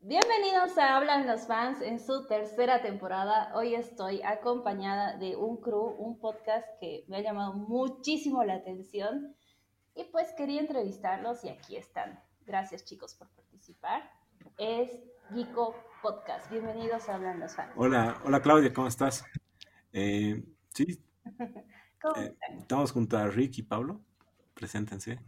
Bienvenidos a Hablan los Fans en su tercera temporada. Hoy estoy acompañada de un crew, un podcast que me ha llamado muchísimo la atención y pues quería entrevistarlos y aquí están. Gracias chicos por participar. Es Gico Podcast. Bienvenidos a Hablan los Fans. Hola, hola Claudia, ¿cómo estás? Eh, sí, ¿Cómo eh, están? estamos junto a Rick y Pablo. Preséntense.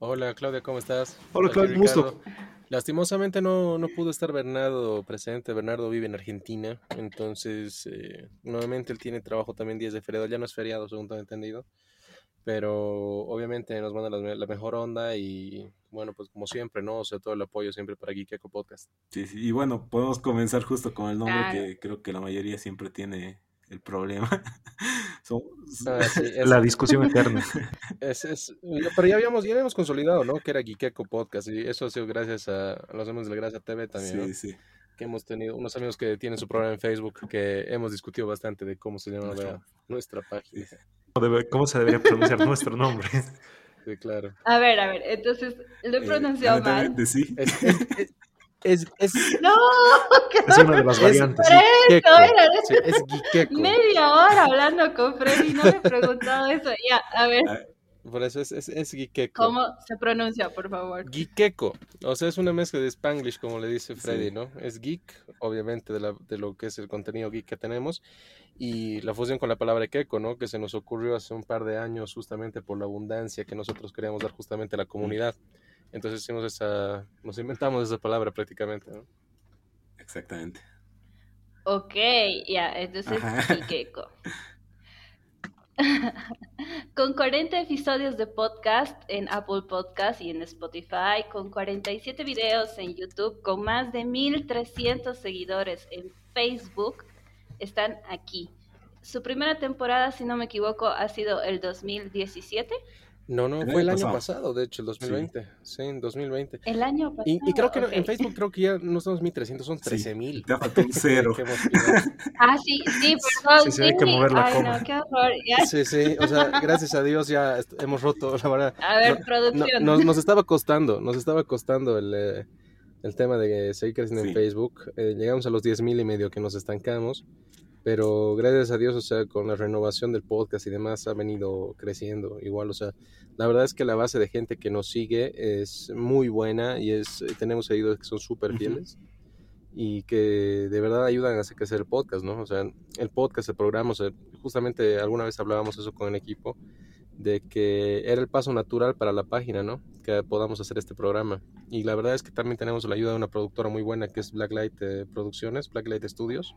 Hola Claudia, ¿cómo estás? Hola, Claudia, gusto. Lastimosamente no, no pudo estar Bernardo presente. Bernardo vive en Argentina, entonces eh, nuevamente él tiene trabajo también días de feriado. Ya no es feriado, según tengo entendido. Pero obviamente nos manda la, la mejor onda y bueno, pues como siempre, ¿no? O sea, todo el apoyo siempre para Geekeko Podcast. Sí, sí, y bueno, podemos comenzar justo con el nombre Claro. que creo que la mayoría siempre tiene el problema. Ah, sí, es, La discusión eterna. es- es- pero ya habíamos, ya habíamos consolidado, ¿no? Que era Geekeko Podcast y eso ha sido gracias a, los amigos de la Gracia TV también, ¿no? sí, sí. que hemos tenido unos amigos que tienen su programa en Facebook que hemos discutido bastante de cómo se llama nuestra página. ¿Cómo debe- ¿Cómo se debería pronunciar nuestro nombre? Sí, claro. A ver, a ver, entonces lo he Eh, pronunciado mal. lamentablemente sí. Es, es, es, es, es No, Es una de las Es- variantes. Era- Sí, es media hora hablando con Freddy, no le he preguntado eso. Ya, a ver, Ah, Por eso es, es, es. ¿cómo se pronuncia, por favor? Geekeko. O sea, es una mezcla de Spanglish, como le dice Freddy, Sí. ¿no? Es geek, obviamente, de, la, de lo que es el contenido geek que tenemos. Y la fusión con la palabra keko, ¿no? Que se nos ocurrió hace un par de años justamente por la abundancia que nosotros queríamos dar justamente a la comunidad. Entonces hicimos esa, nos inventamos esa palabra prácticamente, ¿no? Exactamente. Ok, ya, entonces Ajá. Kikeko. Con 40 episodios de podcast en Apple Podcast y en Spotify, con 47 videos en YouTube, con más de 1300 seguidores en Facebook, están aquí. Su primera temporada, si no me equivoco, ha sido el 2017, No, no, El fue el año pasado. pasado, de hecho, el 2020. Sí, en 2020. el año pasado. Y, y creo que no- en ok. Facebook creo que ya no son 1300, son Sí, 13000. Te faltó un cero. Que hemos pillado. Ah, sí, sí, perdón. Sí, sí, hay que mover la Ay, coma. no, qué horror. Ya, Sí, sí, o sea, gracias a Dios ya hemos roto, la verdad. a ver, No, producción. nos, nos estaba costando, nos estaba costando el, eh, el tema de seguir creciendo Sí. en Facebook. Eh, llegamos a los 10.000 y medio que nos estancamos, pero gracias a Dios, o sea, con la renovación del podcast y demás ha venido creciendo igual, o sea, la verdad es que la base de gente que nos sigue es muy buena y es eh, tenemos seguidores que son súper fieles. Y que de verdad ayudan a hacer crecer el podcast, ¿no? O sea, el podcast, el programa, o sea, justamente alguna vez hablábamos eso con el equipo, de que era el paso natural para la página, ¿no? Que podamos hacer este programa. Y la verdad es que también tenemos la ayuda de una productora muy buena que es Blacklight eh, Producciones, Blacklight Studios,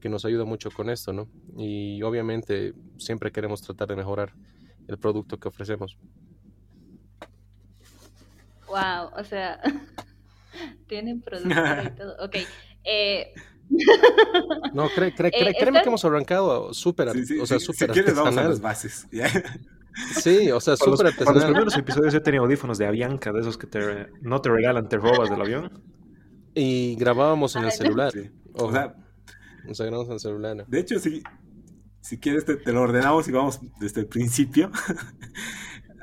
que nos ayuda mucho con esto, ¿no? Y obviamente siempre queremos tratar de mejorar el producto que ofrecemos. Wow, o sea, tienen productora y todo. Ok, eh, No, cre- cre- Eh, créeme que hemos arrancado súper, Sí, sí, o sea, sí, súper si quieres vamos a artesanal. las bases. ¿ya? Sí, o sea, súper para los artesanal. primeros episodios yo tenía audífonos de Avianca, de esos que te, no te regalan, te robas del avión. Y grabábamos en el Ay, no. celular. Sí. O sea, o sea, grabamos en el celular. de hecho, si, si quieres te, te lo ordenamos y vamos desde el principio.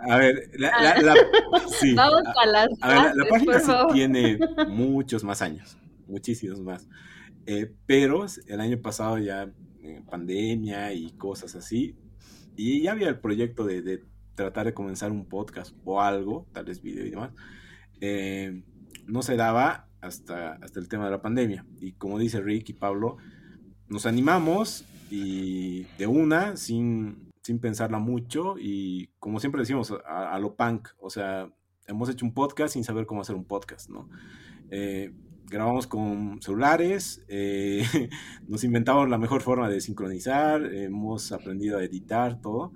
A ver, la, la- la- sí. vamos a las A ver, la, la bases, página sí tiene muchos más años, muchísimos más. Eh, pero el año pasado ya eh, pandemia y cosas así, y ya había el proyecto de, de tratar de comenzar un podcast o algo, tal vez video y demás. eh, no se daba hasta, hasta el tema de la pandemia. Y como dice Rick y Pablo, nos animamos y de una, sin, sin pensarla mucho, y como siempre decimos, a, a lo punk, o sea, hemos hecho un podcast sin saber cómo hacer un podcast, ¿no? Eh, grabamos con celulares, eh, nos inventamos la mejor forma de sincronizar, hemos aprendido a editar todo,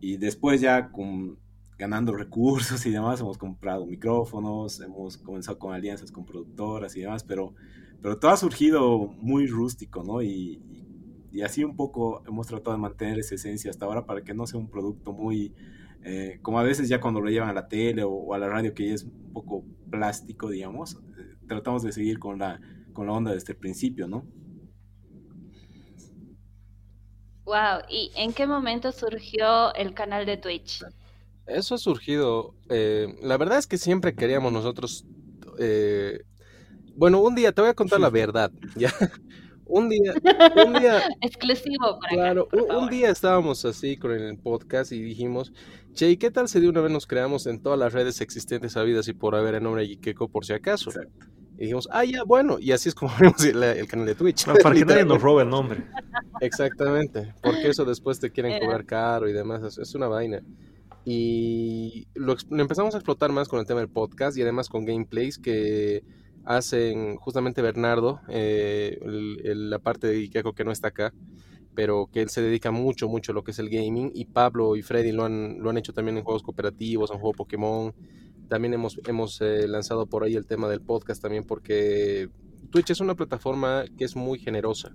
y después ya con, ganando recursos y demás, hemos comprado micrófonos, hemos comenzado con alianzas con productoras y demás, pero, pero todo ha surgido muy rústico, ¿no? Y, y, y así un poco hemos tratado de mantener esa esencia hasta ahora para que no sea un producto muy eh, como a veces ya cuando lo llevan a la tele o, o, a la radio que ya es un poco plástico, digamos, eh, tratamos de seguir con la, con la onda desde el principio, ¿no? Wow, ¿y en qué momento surgió el canal de Twitch? Eso ha surgido, eh, la verdad es que siempre queríamos nosotros eh, Bueno, un día te voy a contar la verdad, ¿ya? Un día, un día, Exclusivo para claro, acá, por un, día estábamos así con el podcast y dijimos, che, ¿y qué tal si de una vez nos creamos en todas las redes existentes habidas y por haber el nombre de Geekeko por si acaso? Exacto. Y dijimos, ah, ya, bueno, y así es como abrimos el, el canal de Twitch. No, para que nadie nos robe el nombre. Exactamente, porque eso después te quieren Era. cobrar caro y demás, es, es una vaina. Y lo empezamos a explotar más con el tema del podcast y además con gameplays que hacen justamente Bernardo, eh, la parte de Ikeko que no está acá, pero que él se dedica mucho, mucho a lo que es el gaming y Pablo y Freddy lo han, lo han hecho también en juegos cooperativos, en juego Pokémon. También hemos, hemos eh, lanzado por ahí el tema del podcast también porque Twitch es una plataforma que es muy generosa.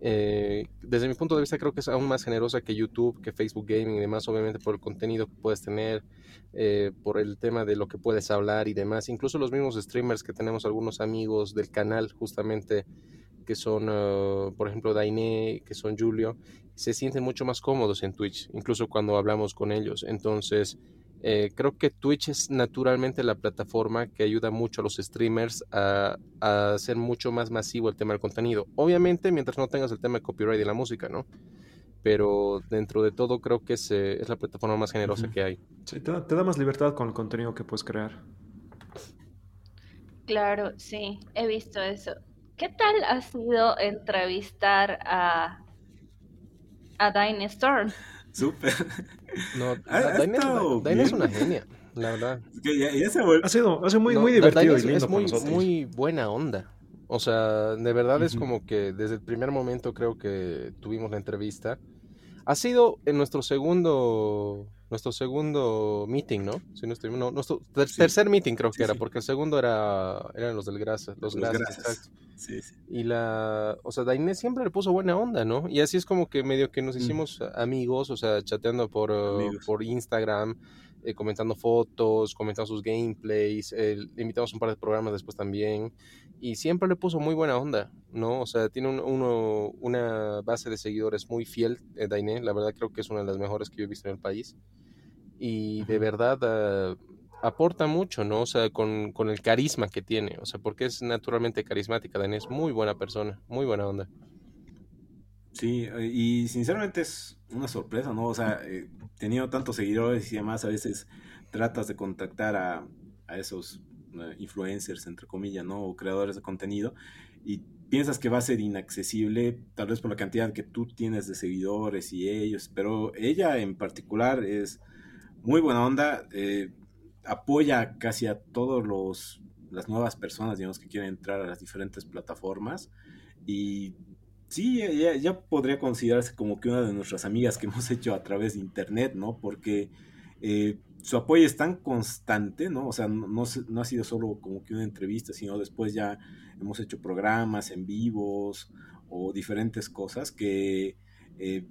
Eh, desde mi punto de vista creo que es aún más generosa que YouTube, que Facebook Gaming y demás, obviamente por el contenido que puedes tener, eh, por el tema de lo que puedes hablar y demás. Incluso los mismos streamers que tenemos algunos amigos del canal justamente que son, eh, por ejemplo, Dainé, que son Julio, se sienten mucho más cómodos en Twitch, incluso cuando hablamos con ellos. Entonces, eh, creo que Twitch es naturalmente la plataforma que ayuda mucho a los streamers a, a hacer mucho más masivo el tema del contenido. Obviamente, mientras no tengas el tema de copyright de la música, ¿no? Pero dentro de todo, creo que es, eh, es la plataforma más generosa que hay. Sí, te, da, te da más libertad con el contenido que puedes crear. Claro, sí, he visto eso. ¿Qué tal ha sido entrevistar a, a Dine Storm? Súper. No, Ha- ha Da- Daina es, una genia, la verdad. Es que ya, ya se vuelve. Ha sido, ha sido muy, No, muy divertido y es- lindo es muy, con nosotros. muy buena onda. O sea, de verdad es como que desde el primer momento creo que tuvimos la entrevista. Ha sido en nuestro segundo nuestro segundo meeting, ¿no? Si no estoy, no, nuestro ter- Sí. tercer meeting creo que Sí, era, sí. porque el segundo era eran los del Grasa, los, Los Grasas. Sí, sí. Y la, o sea, Dainé siempre le puso buena onda, ¿no? Y así es como que medio que nos Mm. hicimos amigos, o sea, chateando por, por Instagram, eh, comentando fotos, comentando sus gameplays, eh, invitamos a un par de programas después también. Y siempre le puso muy buena onda, ¿no? O sea, tiene un- uno, una base de seguidores muy fiel, eh, Dainé. La verdad creo que es una de las mejores que yo he visto en el país. Y de verdad ah, aporta mucho, ¿no? O sea, con, con el carisma que tiene. O sea, porque es naturalmente carismática. Dainé es muy buena persona, muy buena onda. Sí, eh, y sinceramente es una sorpresa, ¿no? O sea, eh, teniendo tantos seguidores y demás, a veces tratas de contactar a, a esos eh, influencers, entre comillas, ¿no? O creadores de contenido, y piensas que va a ser inaccesible, tal vez por la cantidad que tú tienes de seguidores y ellos, pero ella en particular es muy buena onda, apoya casi a todos los las nuevas personas, digamos, que quieren entrar a las diferentes plataformas y sí, ya, ya- podría considerarse como que una de nuestras amigas que hemos hecho a través de internet, ¿no? Porque eh, su apoyo es tan constante, ¿no? O sea, no, ha sido solo como que una entrevista, sino después ya hemos hecho programas en vivos o diferentes cosas que, eh,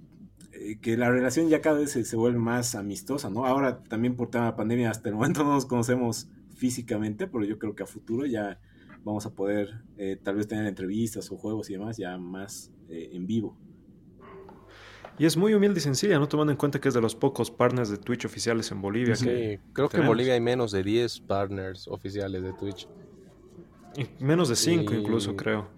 eh, que la relación ya cada vez se, se vuelve más amistosa, ¿no? Ahora también por tema de pandemia, hasta el momento no nos conocemos físicamente, pero yo creo que a futuro ya vamos a poder eh, tal vez tener entrevistas o juegos y demás ya más eh, en vivo. Y es muy humilde y sencilla, no tomando en cuenta que es de los pocos partners de Twitch oficiales en Bolivia. Sí, que creo que en. Bolivia hay menos de 10 partners oficiales de Twitch. y menos de 5 Y- incluso, creo.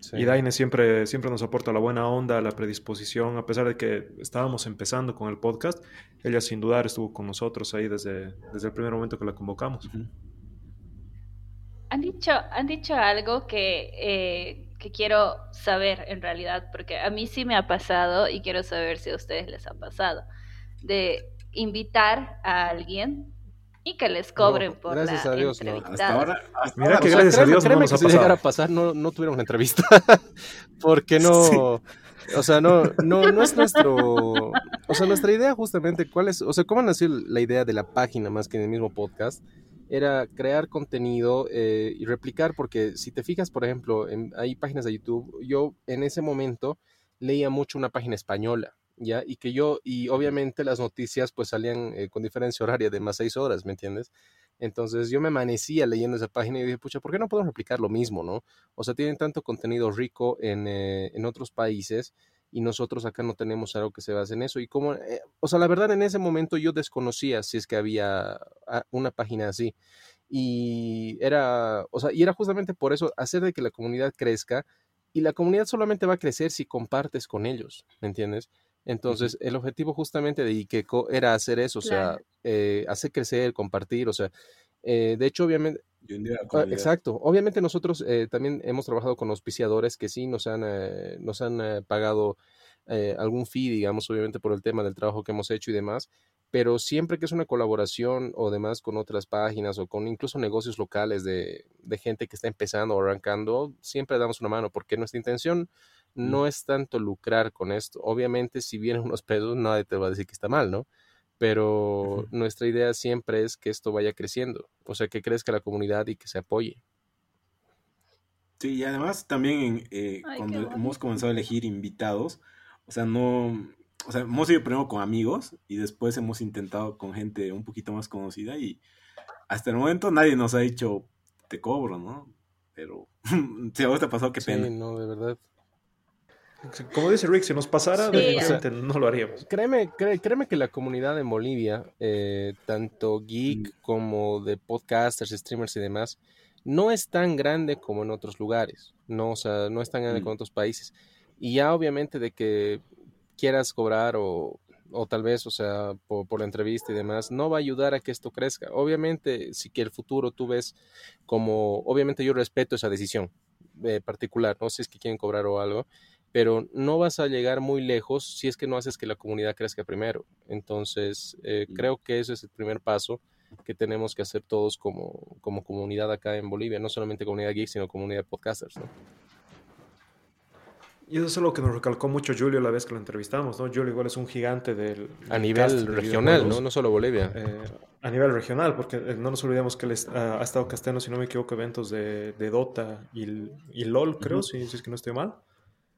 Sí. Y Daine siempre, siempre nos aporta la buena onda, la predisposición, a pesar de que estábamos empezando con el podcast, ella sin dudar estuvo con nosotros ahí desde, desde el primer momento que la convocamos. Ujú. Han dicho, han dicho algo que, eh, que quiero saber en realidad, porque a mí sí me ha pasado y quiero saber si a ustedes les ha pasado, de invitar a alguien y que les cobren No, por gracias la a Dios, no. Hasta ahora, hasta Mira ahora, que O sea, gracias a créeme, Dios no nos que ha si llegara a pasar no, no tuviéramos la entrevista. Porque no, o sea, no, no, no es nuestro, o sea, nuestra idea justamente, ¿cuál es? O sea, ¿cómo nació la idea de la página más que en el mismo podcast? Era crear contenido eh, y replicar, porque si te fijas, por ejemplo, en, hay páginas de YouTube, yo en ese momento leía mucho una página española, ¿ya? Y que yo, y obviamente las noticias pues salían eh, con diferencia horaria de más seis horas, ¿me entiendes? Entonces yo me amanecía leyendo esa página y dije, pucha, ¿por qué no podemos replicar lo mismo, no? O sea, tienen tanto contenido rico en, eh, en otros países y nosotros acá no tenemos algo que se base en eso. Y como, eh, o sea, la verdad en ese momento yo desconocía si es que había ah, una página así. Y era, o sea, y era justamente por eso hacer de que la comunidad crezca y la comunidad solamente va a crecer si compartes con ellos, ¿me entiendes? Entonces, el objetivo justamente de Ikeko era hacer eso, o sea, eh, hacer crecer, compartir, o sea, eh, de hecho, obviamente, ah, exacto, obviamente nosotros eh, también hemos trabajado con auspiciadores que sí nos han, nos han pagado algún fee, digamos, obviamente por el tema del trabajo que hemos hecho y demás, pero siempre que es una colaboración o demás con otras páginas o con incluso negocios locales de, de gente que está empezando o arrancando, siempre damos una mano porque nuestra intención no es tanto lucrar con esto. Obviamente, si vienen unos pesos, nadie te va a decir que está mal, ¿no? Pero nuestra idea siempre es que esto vaya creciendo, o sea, que crezca la comunidad y que se apoye. Sí, y además también eh, cuando hemos comenzado a elegir invitados, o sea, no, o sea, hemos ido primero con amigos y después hemos intentado con gente un poquito más conocida y hasta el momento nadie nos ha dicho, te cobro, ¿no? Pero si a vos te ha pasado, qué pena. Sí, no, de verdad. Como dice Rick, si nos pasara, definitivamente no lo haríamos. Créeme, créeme que la comunidad en Bolivia, eh, tanto geek mm. como de podcasters, streamers y demás, no es tan grande como en otros lugares. No, o sea, no es tan grande mm. como en otros países. Y ya obviamente de que quieras cobrar o, o tal vez, o sea, por, la entrevista y demás, no va a ayudar a que esto crezca. Obviamente, si que el futuro tú ves como, obviamente yo respeto esa decisión eh, particular, no sé si es que quieren cobrar o algo, pero no vas a llegar muy lejos si es que no haces que la comunidad crezca primero. Entonces, eh, creo que ese es el primer paso que tenemos que hacer todos como, como comunidad acá en Bolivia, no solamente comunidad geek, sino comunidad podcasters. ¿no? Y eso es algo que nos recalcó mucho Julio la vez que lo entrevistamos, ¿no? Julio igual es un gigante del... A nivel regional, ¿no? No solo Bolivia. Eh, a nivel regional, porque eh, no nos olvidemos que él ha, estado castellano, si no me equivoco, eventos de, Dota y, LOL, creo, si es que no estoy mal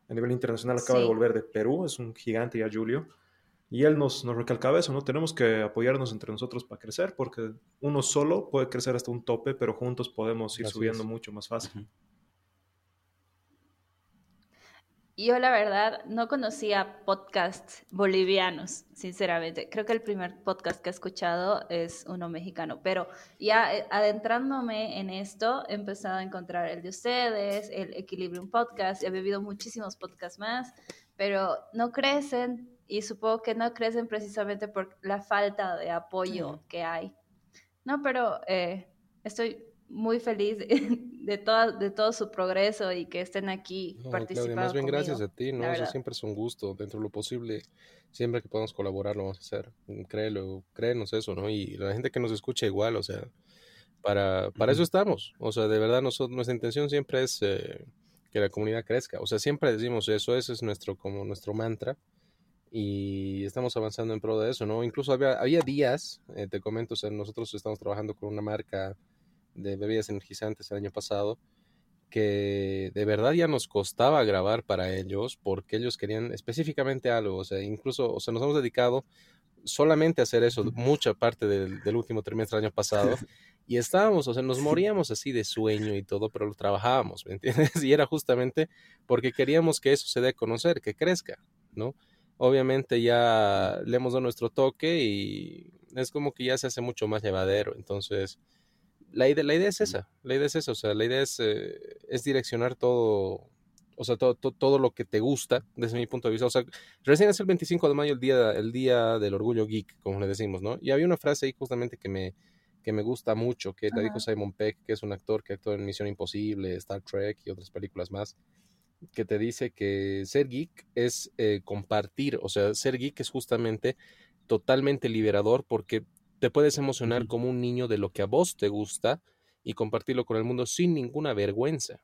a nivel internacional acaba de volver de Perú, es un gigante ya Julio. Y él nos, nos recalcaba eso, ¿no? Tenemos que apoyarnos entre nosotros para crecer, porque uno solo puede crecer hasta un tope, pero juntos podemos ir subiendo mucho más fácil. Yo la verdad no conocía podcasts bolivianos, sinceramente. Creo que el primer podcast que he escuchado es uno mexicano, pero ya eh, adentrándome en esto, he empezado a encontrar el de ustedes, el Equilibrium Podcast, he vivido muchísimos podcasts más, pero no crecen y supongo que no crecen precisamente por la falta de apoyo que hay. No, pero eh, estoy muy feliz de, todo, de todo su progreso y que estén aquí participando. más bien gracias a ti, ¿no? siempre es un gusto, dentro de lo posible, siempre que podamos colaborar lo vamos a hacer. Créelo, créenos eso, ¿no? Y la gente que nos escucha igual, o sea, para, para eso estamos. O sea, de verdad, nosotros, nuestra intención siempre es eh, que la comunidad crezca. O sea, siempre decimos eso, ese es nuestro, como nuestro mantra. Y estamos avanzando en pro de eso, ¿no? Incluso había, había días, eh, te comento, o sea, nosotros estamos trabajando con una marca de bebidas energizantes el año pasado, que de verdad ya nos costaba grabar para ellos porque ellos querían específicamente algo, o sea, incluso, o sea, nos hemos dedicado solamente a hacer eso mucha parte del, del último trimestre del año pasado y estábamos, o sea, nos moríamos así de sueño y todo, pero lo trabajábamos, ¿me entiendes? Y era justamente porque queríamos que eso se dé a conocer, que crezca, ¿no? Obviamente ya le hemos dado nuestro toque y es como que ya se hace mucho más llevadero, entonces la idea, la idea es esa, la idea es esa, o sea, la idea es, eh, es direccionar todo, o sea, todo, todo, lo que te gusta, desde mi punto de vista. O sea, recién es el 25 de mayo el día, el día del orgullo geek, como le decimos, ¿no? Y había una frase ahí justamente que me, que me gusta mucho, que la dijo Simon Peck, que es un actor que actuó en Misión Imposible, Star Trek y otras películas más, que te dice que ser geek es eh, compartir, o sea, ser geek es justamente totalmente liberador porque te puedes emocionar como un niño de lo que a vos te gusta y compartirlo con el mundo sin ninguna vergüenza,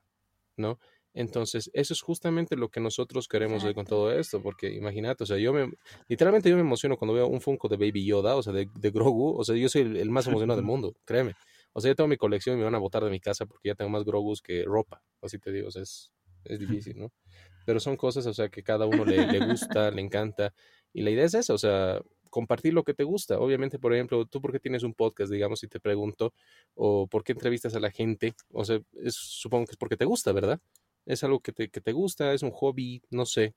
¿no? Entonces, eso es justamente lo que nosotros queremos ver con todo esto, porque imagínate, o sea, yo me, literalmente yo me emociono cuando veo un Funko de Baby Yoda, o sea, de, Grogu, o sea, yo soy el, más emocionado del mundo, créeme. O sea, yo tengo mi colección y me van a botar de mi casa porque ya tengo más Grogus que ropa, así te digo, o sea, es, es difícil, ¿no? Pero son cosas, o sea, que cada uno le, le gusta, le encanta, y la idea es esa, o sea, compartir lo que te gusta. Obviamente, por ejemplo, tú por qué tienes un podcast, digamos, si te pregunto, o por qué entrevistas a la gente, o sea, supongo que es porque te gusta, ¿verdad? Es algo que te, que te gusta, es un hobby, no sé.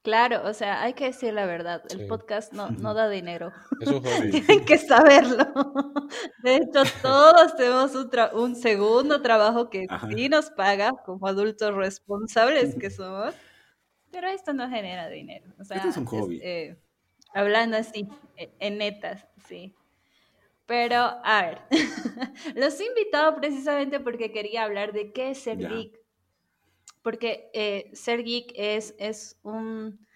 Claro, o sea, hay que decir la verdad, el podcast no, no da dinero. Es un hobby. Tienen que saberlo. De hecho, todos tenemos un, un segundo trabajo que sí nos paga como adultos responsables que somos, pero esto no genera dinero. O sea, Esto es un hobby. eh, hablando así, e- en netas, sí. Pero, a ver, los he invitado precisamente porque quería hablar de qué es ser geek. Porque eh, ser geek es, es un...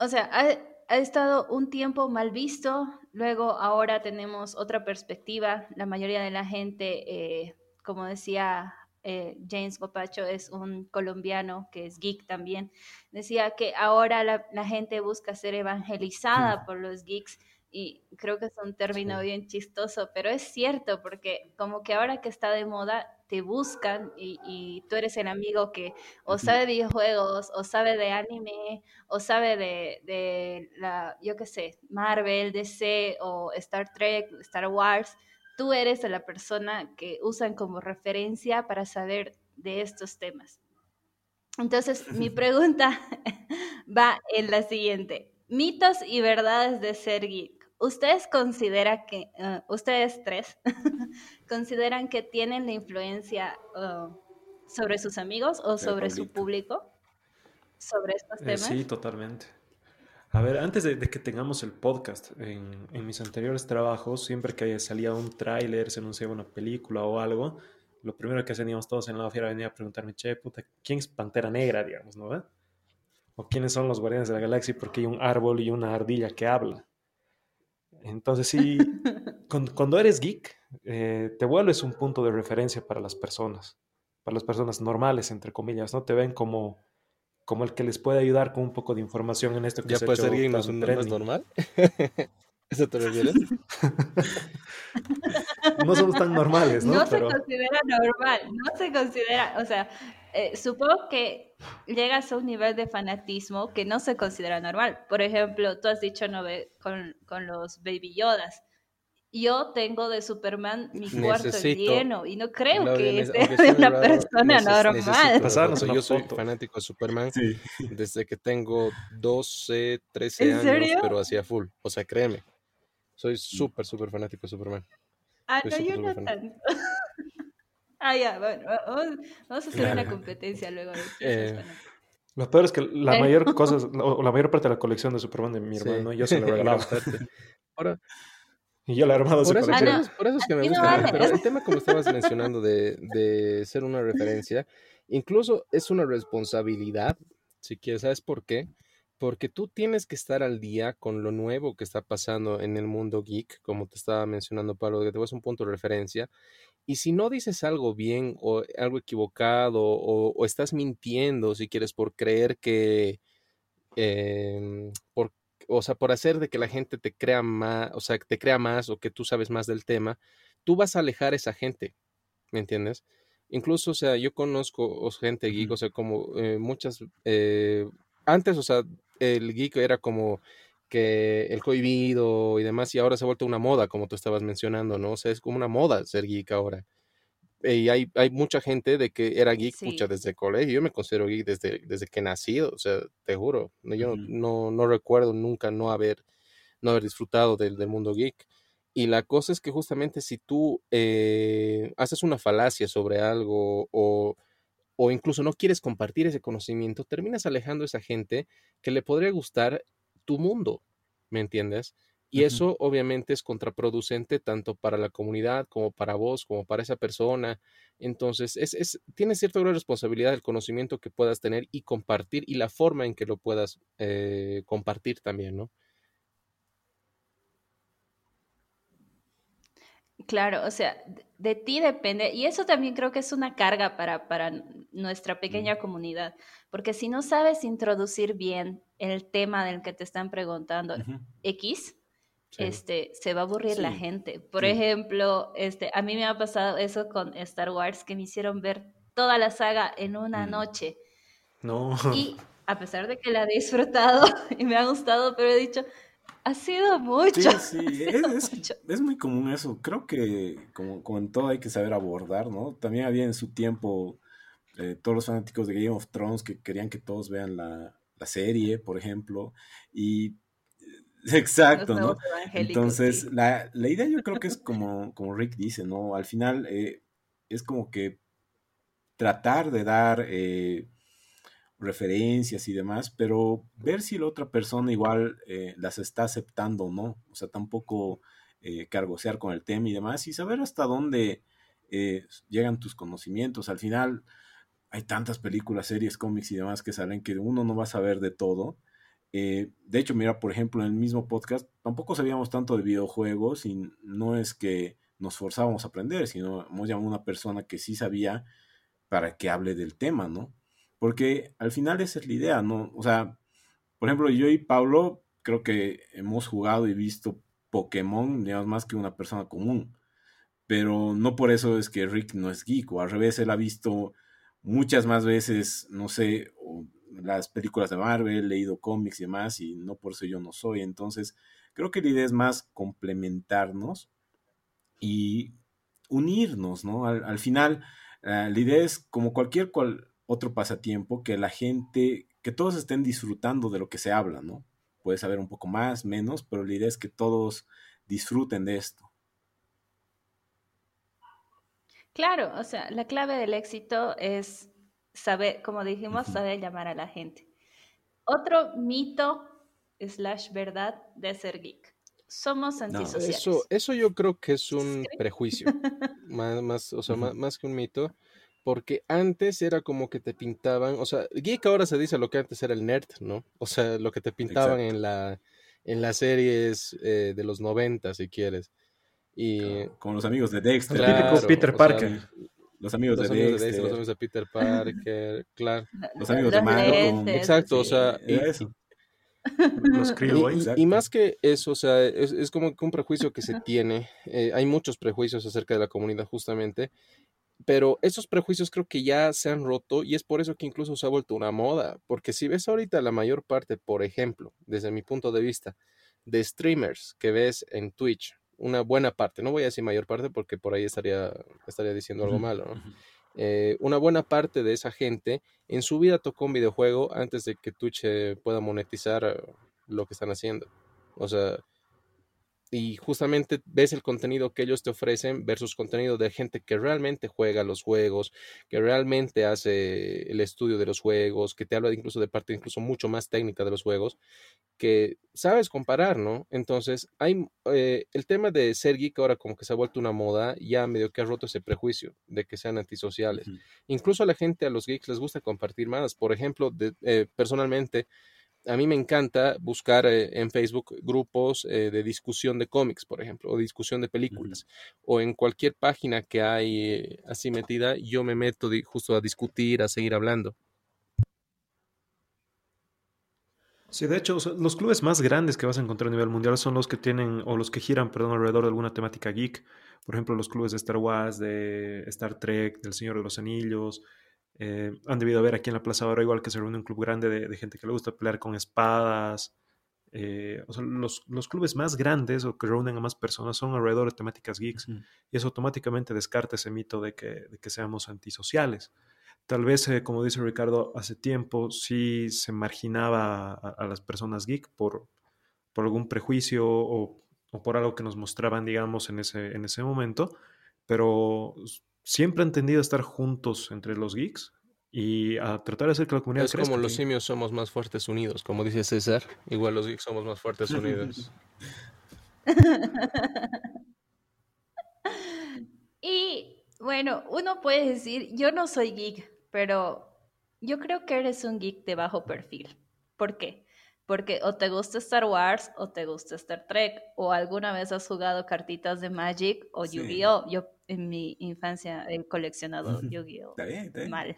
O sea, ha, ha estado un tiempo mal visto, luego ahora tenemos otra perspectiva. La mayoría de la gente, eh, como decía eh, James Gopacho, es un colombiano que es geek también. Decía que ahora la, la gente busca ser evangelizada por los geeks y creo que es un término Sí. bien chistoso, pero es cierto porque como que ahora que está de moda te buscan y, y tú eres el amigo que o sabe de videojuegos o sabe de anime o sabe de, de la, yo qué sé, Marvel, DC o Star Trek, Star Wars. Tú eres la persona que usan como referencia para saber de estos temas. Entonces, mi pregunta va en la siguiente. Mitos y verdades de ser geek. ¿Ustedes consideran que, eh, ustedes tres, consideran que tienen la influencia uh, sobre sus amigos o sobre su público? Sobre estos Eh, temas. sí, totalmente. A ver, antes de, de que tengamos el podcast, en, en mis anteriores trabajos, siempre que salía un tráiler, se anunciaba una película o algo, lo primero que hacíamos todos en la oficina venía a preguntarme, che, puta, ¿quién es Pantera Negra, digamos, no? O quiénes son los Guardianes de la Galaxia porque hay un árbol y una ardilla que habla. Entonces sí, cuando eres geek, eh, te vuelves un punto de referencia para las personas, para las personas normales, entre comillas, ¿no? Te ven como, como el que les puede ayudar con un poco de información en esto que Ya se puede ser no es trending. normal. ¿Eso te refieres? No somos tan normales, ¿no? No se considera normal, no se considera, o sea, eh, supongo que llegas a un nivel de fanatismo que no se considera normal. Por ejemplo, tú has dicho no ve con, con los Baby Yodas. Yo tengo de Superman mi cuarto Necesito- lleno y no creo que sea de una persona neces- normal. necesito Pasarnos Yo soy foto. fanático de Superman Sí. desde que tengo 12, 13 ¿En años, serio? pero hacía full. O sea, créeme. Soy súper, súper fanático de Superman. Ah, Soy no, yo no tanto. Ah, ya, bueno, vamos, vamos a hacer una competencia luego de Eh, lo peor es que la Eh. mayor cosa, o la mayor parte de la colección de Superman de mi Sí. hermano, yo se la regalaba. Bastante. Ahora, y yo le he armado su Por eso, Ah, por colección. no. eso- por eso es que me no gusta. Pero el tema, como estabas mencionando, de, de ser una referencia, incluso es una responsabilidad, si quieres. ¿Sabes por qué? Porque tú tienes que estar al día con lo nuevo que está pasando en el mundo geek, como te estaba mencionando, Pablo, que te vas a un punto de referencia. Y si no dices algo bien o algo equivocado o, o estás mintiendo, si quieres, por creer que, em, por, o sea, por hacer de que la gente te crea más, o sea, que te crea más o que tú sabes más del tema, tú vas a alejar a esa gente, ¿me entiendes? Incluso, o sea, yo conozco gente geek, o sea, como eh, muchas, eh, antes, o sea, el geek era como que el cohibido y demás, y ahora se ha vuelto una moda, como tú estabas mencionando, ¿no? O sea, es como una moda ser geek ahora. Y hay, hay mucha gente de que era geek, desde el colegio. Yo me considero geek desde, desde que nacido, o sea, te juro. Yo no, no recuerdo nunca no haber, no haber disfrutado del, del mundo geek. Y la cosa es que justamente si tú eh, haces una falacia sobre algo o, o incluso no quieres compartir ese conocimiento, terminas alejando a esa gente que le podría gustar tu mundo, ¿me entiendes? Y eso obviamente es contraproducente tanto para la comunidad como para vos, como para esa persona. Entonces, es, es, tiene cierta grado de responsabilidad el conocimiento que puedas tener y compartir y la forma en que lo puedas eh, compartir también, ¿no? Claro, o sea, de, de ti depende, y eso también creo que es una carga para, para nuestra pequeña comunidad, porque si no sabes introducir bien el tema del que te están preguntando. X, Sí. este, se va a aburrir la Sí, gente. Por sí. ejemplo, este, a mí me ha pasado eso con Star Wars, que me hicieron ver toda la saga en una Mm. noche, No. y a pesar de que la he disfrutado y me ha gustado, pero he dicho, ha sido mucho. Sí, sí, es, es- mucho. es muy común eso. Creo que como, como en todo hay que saber abordar, ¿no? También había en su tiempo eh, todos los fanáticos de Game of Thrones que querían que todos vean la, la serie, por ejemplo, y exacto, ¿no? Entonces, la, la, idea yo creo que es como, como Rick dice, ¿no? Al final eh, es como que tratar de dar eh, referencias y demás, pero ver si la otra persona igual eh, las está aceptando o no, o sea, tampoco cargosear con el tema y demás, y saber hasta dónde llegan tus conocimientos. Al final, hay tantas películas, series, cómics y demás que salen que uno no va a saber de todo. Eh, de hecho, mira, por ejemplo, en el mismo podcast tampoco sabíamos tanto de videojuegos y no es que nos forzábamos a aprender, sino hemos llamado a una persona que sí sabía para que hable del tema, ¿no? Porque al final esa es la idea, ¿no? O sea, por ejemplo, yo y Pablo creo que hemos jugado y visto Pokémon, digamos, más que una persona común. Pero no por eso es que Rick no es geek, o al revés, él ha visto muchas más veces, no sé, las películas de Marvel, leído cómics y demás, y no por eso yo no soy. Entonces, creo que la idea es más complementarnos y unirnos, ¿no? Al, final, ah, la idea es como cualquier cual otro pasatiempo, que la gente, que todos estén disfrutando de lo que se habla, ¿no? Puede saber un poco más, menos, pero la idea es que todos disfruten de esto. Claro, o sea, la clave del éxito es saber, como dijimos, saber llamar a la gente. Otro mito slash verdad de ser geek. Somos antisociales. eso, eso yo creo que es un prejuicio, más, más, o sea, más, que un mito, porque antes era como que te pintaban, o sea, geek ahora se dice lo que antes era el nerd, ¿no? O sea, lo que te pintaban en la en las series eh, de los 90, si quieres. Y, como los amigos de Dexter. típico Peter Parker. Los amigos, de, Dexter. Los amigos de Peter Parker, claro. Los amigos de Malcolm. Exacto, o sea. Y, eso. Los y, y, más que eso, o sea, es, es como un prejuicio que se tiene. Eh, hay muchos prejuicios acerca de la comunidad, justamente. Pero esos prejuicios creo que ya se han roto y es por eso que incluso se ha vuelto una moda. Porque si ves ahorita la mayor parte, por ejemplo, desde mi punto de vista, de streamers que ves en Twitch una buena parte, no voy a decir mayor parte porque por ahí estaría, estaría diciendo algo malo, ¿no? Eh, una buena parte de esa gente en su vida tocó un videojuego antes de que Twitch eh, pueda monetizar eh, lo que están haciendo. O sea, y justamente ves el contenido que ellos te ofrecen versus contenido de gente que realmente juega los juegos, que realmente hace el estudio de los juegos, que te habla incluso de parte incluso mucho más técnica de los juegos, que sabes comparar, ¿no? Entonces, hay eh, el tema de ser geek ahora como que se ha vuelto una moda, ya medio que ha roto ese prejuicio de que sean antisociales. Incluso a la gente, a los geeks les gusta compartir más. Por ejemplo, de, eh, personalmente, a mí me encanta buscar eh, en Facebook grupos eh, de discusión de cómics, por ejemplo, o discusión de películas, o en cualquier página que hay eh, así metida, yo me meto justo a discutir, a seguir hablando. Sí, de hecho, los clubes más grandes que vas a encontrar a nivel mundial son los que tienen, o los que giran, perdón, alrededor de alguna temática geek. Por ejemplo, los clubes de Star Wars, de Star Trek, del Señor de los Anillos, eh, han debido ver aquí en la Plaza ahora igual que se reúne un club grande de, gente que le gusta pelear con espadas. Eh, o sea, los, los, clubes más grandes o que reúnen a más personas son alrededor de temáticas geeks. Y eso automáticamente descarta ese mito de que, de que seamos antisociales. Tal vez, eh, como dice Ricardo, hace tiempo sí se marginaba a, las personas geek por, por algún prejuicio o, o, por algo que nos mostraban, digamos, en ese, en ese momento. Pero siempre han tendido a estar juntos entre los geeks y a tratar de hacer que la comunidad Es como los simios somos más fuertes unidos, como dice César, igual los geeks somos más fuertes unidos. y bueno, uno puede decir, yo no soy geek, pero yo creo que eres un geek de bajo perfil. ¿Por qué? Porque o te gusta Star Wars o te gusta Star Trek, o alguna vez has jugado cartitas de Magic o Yu-Gi-Oh! Yo en mi infancia he coleccionado Yu-Gi-Oh! Mal.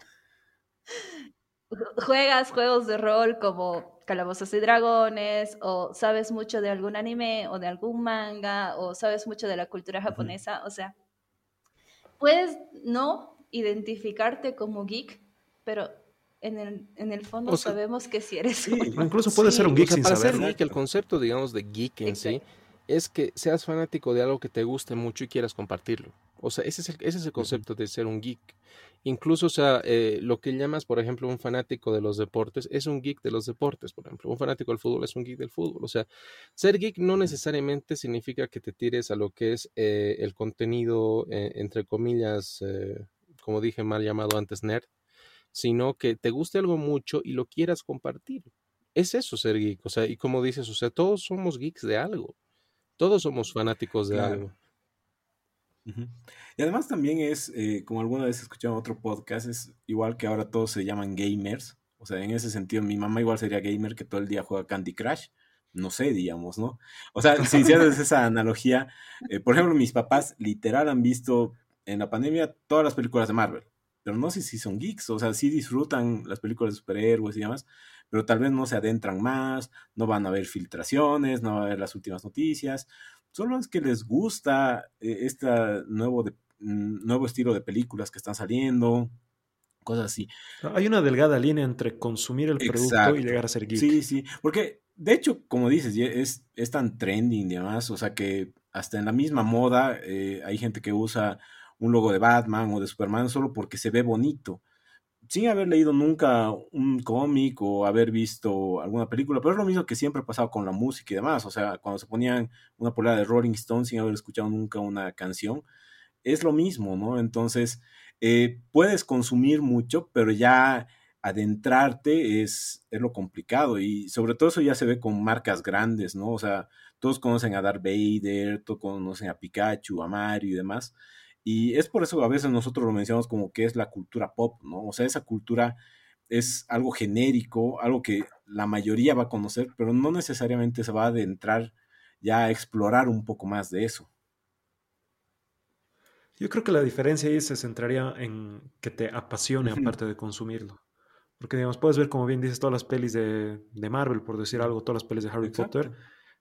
Juegas juegos de rol como Calabozos y Dragones, o sabes mucho de algún anime, o de algún manga, o sabes mucho de la cultura japonesa, o sea, puedes no identificarte como geek, pero en el, en el fondo sabemos que si eres Incluso puede ser un geek sin para Ser geek, el concepto, digamos, de geek en sí es que seas fanático de algo que te guste mucho y quieras compartirlo. O sea, ese es el, ese es el concepto de ser un geek. Incluso, o sea, eh, lo que llamas, por ejemplo, un fanático de los deportes es un geek de los deportes, por ejemplo. Un fanático del fútbol es un geek del fútbol. O sea, ser geek no necesariamente significa que te tires a lo que es eh, el contenido, eh, entre comillas, como dije mal llamado antes, nerd, sino que te guste algo mucho y lo quieras compartir. Es eso ser geek. O sea, y como dices, o sea, todos somos geeks de algo. Todos somos fanáticos de algo. Y además también es, eh, como alguna vez he escuchado en otro podcast, es igual que ahora todos se llaman gamers. O sea, en ese sentido, mi mamá igual sería gamer que todo el día juega Candy Crush. No sé, digamos, ¿no? O sea, si haces esa analogía, eh, por ejemplo, mis papás literal han visto en la pandemia todas las películas de Marvel. Pero no sé si son geeks, o sea, sí disfrutan las películas de superhéroes y demás, pero tal vez no se adentran más, no van a ver filtraciones, no van a ver las últimas noticias solo es que les gusta eh, este nuevo, de, mm, nuevo estilo de películas que están saliendo, cosas así. Hay una delgada línea entre consumir el producto y llegar a ser geek. Sí, sí, porque de hecho, como dices, es, es tan trending y demás, o sea que hasta en la misma moda eh, hay gente que usa un logo de Batman o de Superman solo porque se ve bonito sin haber leído nunca un cómic o haber visto alguna película, pero es lo mismo que siempre ha pasado con la música y demás. O sea, cuando se ponían una polera de Rolling Stone sin haber escuchado nunca una canción, es lo mismo, ¿no? Entonces, eh, puedes consumir mucho, pero ya adentrarte es, es lo complicado y sobre todo eso ya se ve con marcas grandes, ¿no? O sea, todos conocen a Darth Vader, todos conocen a Pikachu, a Mario y demás. Y es por eso a veces nosotros lo mencionamos como que es la cultura pop, ¿no? O sea, esa cultura es algo genérico, algo que la mayoría va a conocer, pero no necesariamente se va a adentrar ya a explorar un poco más de eso. Yo creo que la diferencia ahí se centraría en que te apasione aparte de consumirlo. Porque, digamos, puedes ver, como bien dices, todas las pelis de, Marvel, por decir algo, todas las pelis de Harry Potter,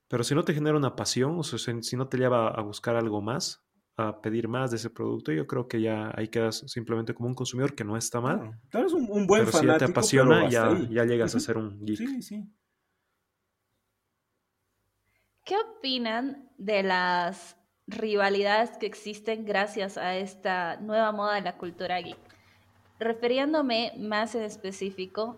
pero si no te genera una pasión, o sea, si no te lleva a buscar algo más, a pedir más de ese producto, yo creo que ya ahí quedas simplemente como un consumidor que no está mal. Claro, es un, buen pero si ya te apasiona, ya, ya, llegas a ser un geek. Sí, sí. ¿Qué opinan de las rivalidades que existen gracias a esta nueva moda de la cultura geek? Refiriéndome más en específico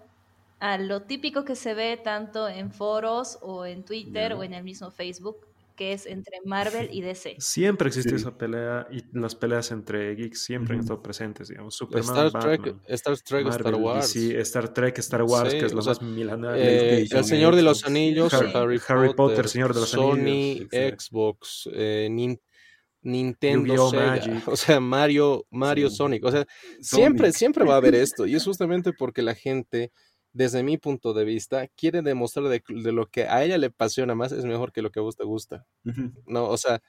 a lo típico que se ve tanto en foros o en Twitter o en el mismo Facebook, que es entre Marvel y DC. Siempre existe esa pelea y las peleas entre geeks siempre han estado presentes, digamos. Superman, Star Trek, Star Trek, Star Wars. Sí, Star Trek, Star Wars, que es lo más milenario. Eh, el Señor de los Anillos, Harry, Harry, Potter, Señor de los Sony, Xbox, eh, Nintendo, Sega, o sea, Mario, Mario Sonic, o sea, siempre, siempre va a haber esto y es justamente porque la gente desde mi punto de vista, quiere demostrar de, lo que a ella le apasiona más es mejor que lo que a vos te gusta. No, o sea,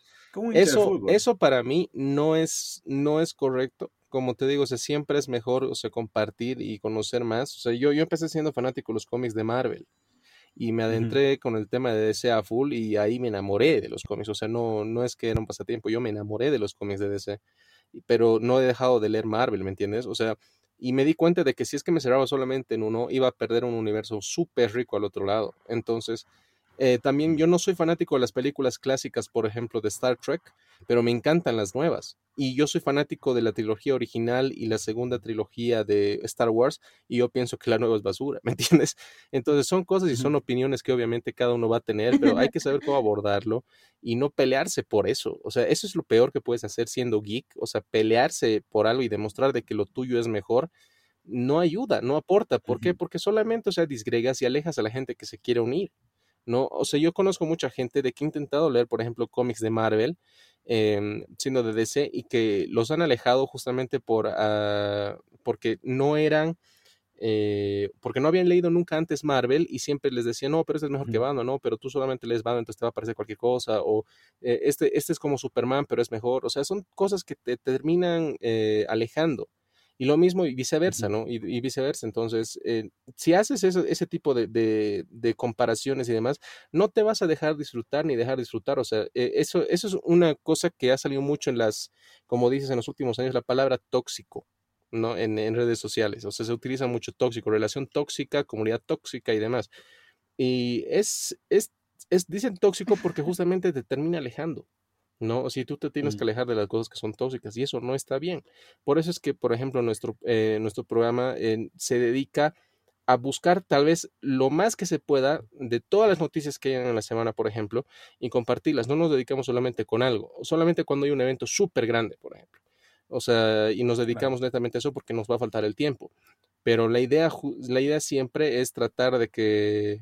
eso, eso para mí no es, no es correcto. Como te digo, o sea, siempre es mejor o sea, compartir y conocer más. O sea, yo, yo empecé siendo fanático de los cómics de Marvel y me adentré con el tema de DC a full y ahí me enamoré de los cómics. O sea, no, no es que era un pasatiempo, yo me enamoré de los cómics de DC, pero no he dejado de leer Marvel, ¿me entiendes? O sea, y me di cuenta de que si es que me cerraba solamente en uno, iba a perder un universo súper rico al otro lado. Entonces, eh, también yo no soy fanático de las películas clásicas, por ejemplo, de Star Trek, pero me encantan las nuevas. Y yo soy fanático de la trilogía original y la segunda trilogía de Star Wars, y yo pienso que la nueva es basura, ¿me entiendes? Entonces son cosas y son opiniones que obviamente cada uno va a tener, pero hay que saber cómo abordarlo y no pelearse por eso. O sea, eso es lo peor que puedes hacer siendo geek, o sea, pelearse por algo y demostrar de que lo tuyo es mejor no ayuda, no aporta. ¿Por qué? Porque solamente, o sea, disgregas y alejas a la gente que se quiere unir. ¿No? O sea, yo conozco mucha gente de que ha intentado leer, por ejemplo, cómics de Marvel, em, siendo de DC, y que los han alejado justamente por, ah, porque no eran, eh, porque no habían leído nunca antes Marvel y siempre les decían, no, pero este es mejor que Batman, no, pero tú solamente lees Batman, entonces te va a aparecer cualquier cosa, o eh, este, este es como Superman, pero es mejor, o sea, son cosas que te terminan eh, alejando. Y lo mismo y viceversa, ¿no? Y, viceversa. Entonces, eh, si haces ese tipo de, de, comparaciones y demás, no te vas a dejar disfrutar ni dejar disfrutar. O sea, eh, eso, eso es una cosa que ha salido mucho en las, como dices, en los últimos años, la palabra tóxico. ¿no? En, en redes sociales, o sea, se utiliza mucho tóxico, relación tóxica, comunidad tóxica y demás. Y es, es, es dicen tóxico porque justamente te termina alejando, ¿no? Si tú te tienes que alejar de las cosas que son tóxicas y eso no está bien. Por eso es que, por ejemplo, nuestro, eh, nuestro programa eh, se dedica a buscar tal vez lo más que se pueda de todas las noticias que hayan en la semana, por ejemplo, y compartirlas. No nos dedicamos solamente con algo, solamente cuando hay un evento súper grande, por ejemplo. O sea, y nos dedicamos netamente a eso porque nos va a faltar el tiempo. Pero la idea, la idea siempre es tratar de que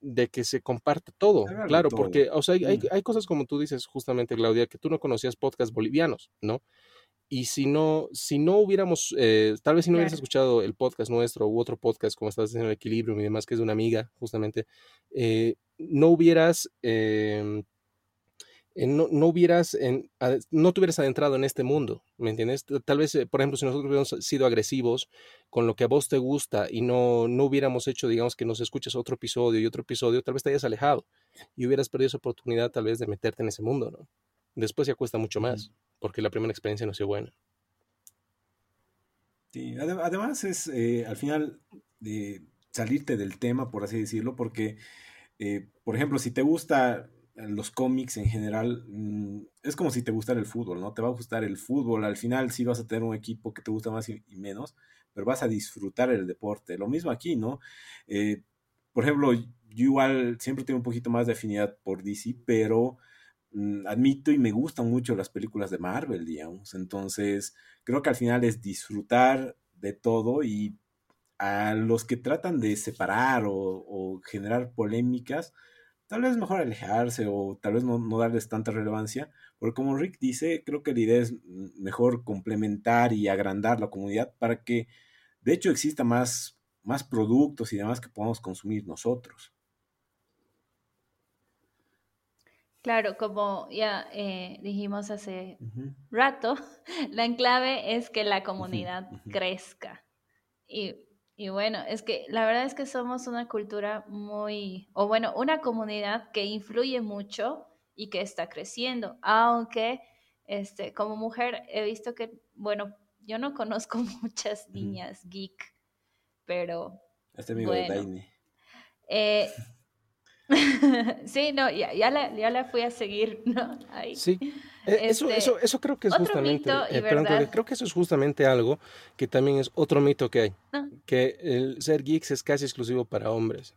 de que se comparte todo, claro, porque, o sea, hay, hay, cosas como tú dices justamente, Claudia, que tú no conocías podcasts bolivianos, ¿no? Y si no, si no hubiéramos, eh, tal vez si no hubieras escuchado el podcast nuestro u otro podcast, como estás diciendo, el equilibrio y demás, que es de una amiga, justamente, eh, no hubieras em, eh, no, no, hubieras, en, no te hubieras adentrado en este mundo, ¿me entiendes? Tal vez, eh, por ejemplo, si nosotros hubiéramos sido agresivos con lo que a vos te gusta y no, no hubiéramos hecho, digamos, que nos escuches otro episodio y otro episodio, tal vez te hayas alejado y hubieras perdido esa oportunidad tal vez de meterte en ese mundo, ¿no? Después ya cuesta mucho más, porque la primera experiencia no ha sido buena. Sí, además es eh, al final de salirte del tema, por así decirlo, porque, por ejemplo, si te gusta los cómics en general, mm, es como si te gustara el fútbol, ¿no? Te va a gustar el fútbol, al final sí vas a tener un equipo que te gusta más y, menos, pero vas a disfrutar el deporte. Lo mismo aquí, ¿no? Eh, por ejemplo, yo igual siempre tengo un poquito más de afinidad por DC, pero mm, admito y me gustan mucho las películas de Marvel, digamos. Entonces, creo que al final es disfrutar de todo y a los que tratan de separar o generar polémicas, tal vez mejor alejarse o tal vez no, darles tanta relevancia, porque como Rick dice, creo que la idea es mejor complementar y agrandar la comunidad para que de hecho exista más, más productos y demás que podamos consumir nosotros. Claro, como ya eh, dijimos hace rato, la enclave es que la comunidad crezca. Y y bueno, es que la verdad es que somos una cultura muy, o bueno, una comunidad que influye mucho y que está creciendo, aunque este, como mujer he visto que, bueno, yo no conozco muchas niñas geek, pero... Este amigo de Daini. Eh, sí, no, ya, ya, la, ya, la, fui a seguir, ¿no? Ahí. Sí, e, eso, este, eso, eso creo que es justamente, eh, creo que eso es justamente algo que también es otro mito que hay, que el ser geeks es casi exclusivo para hombres.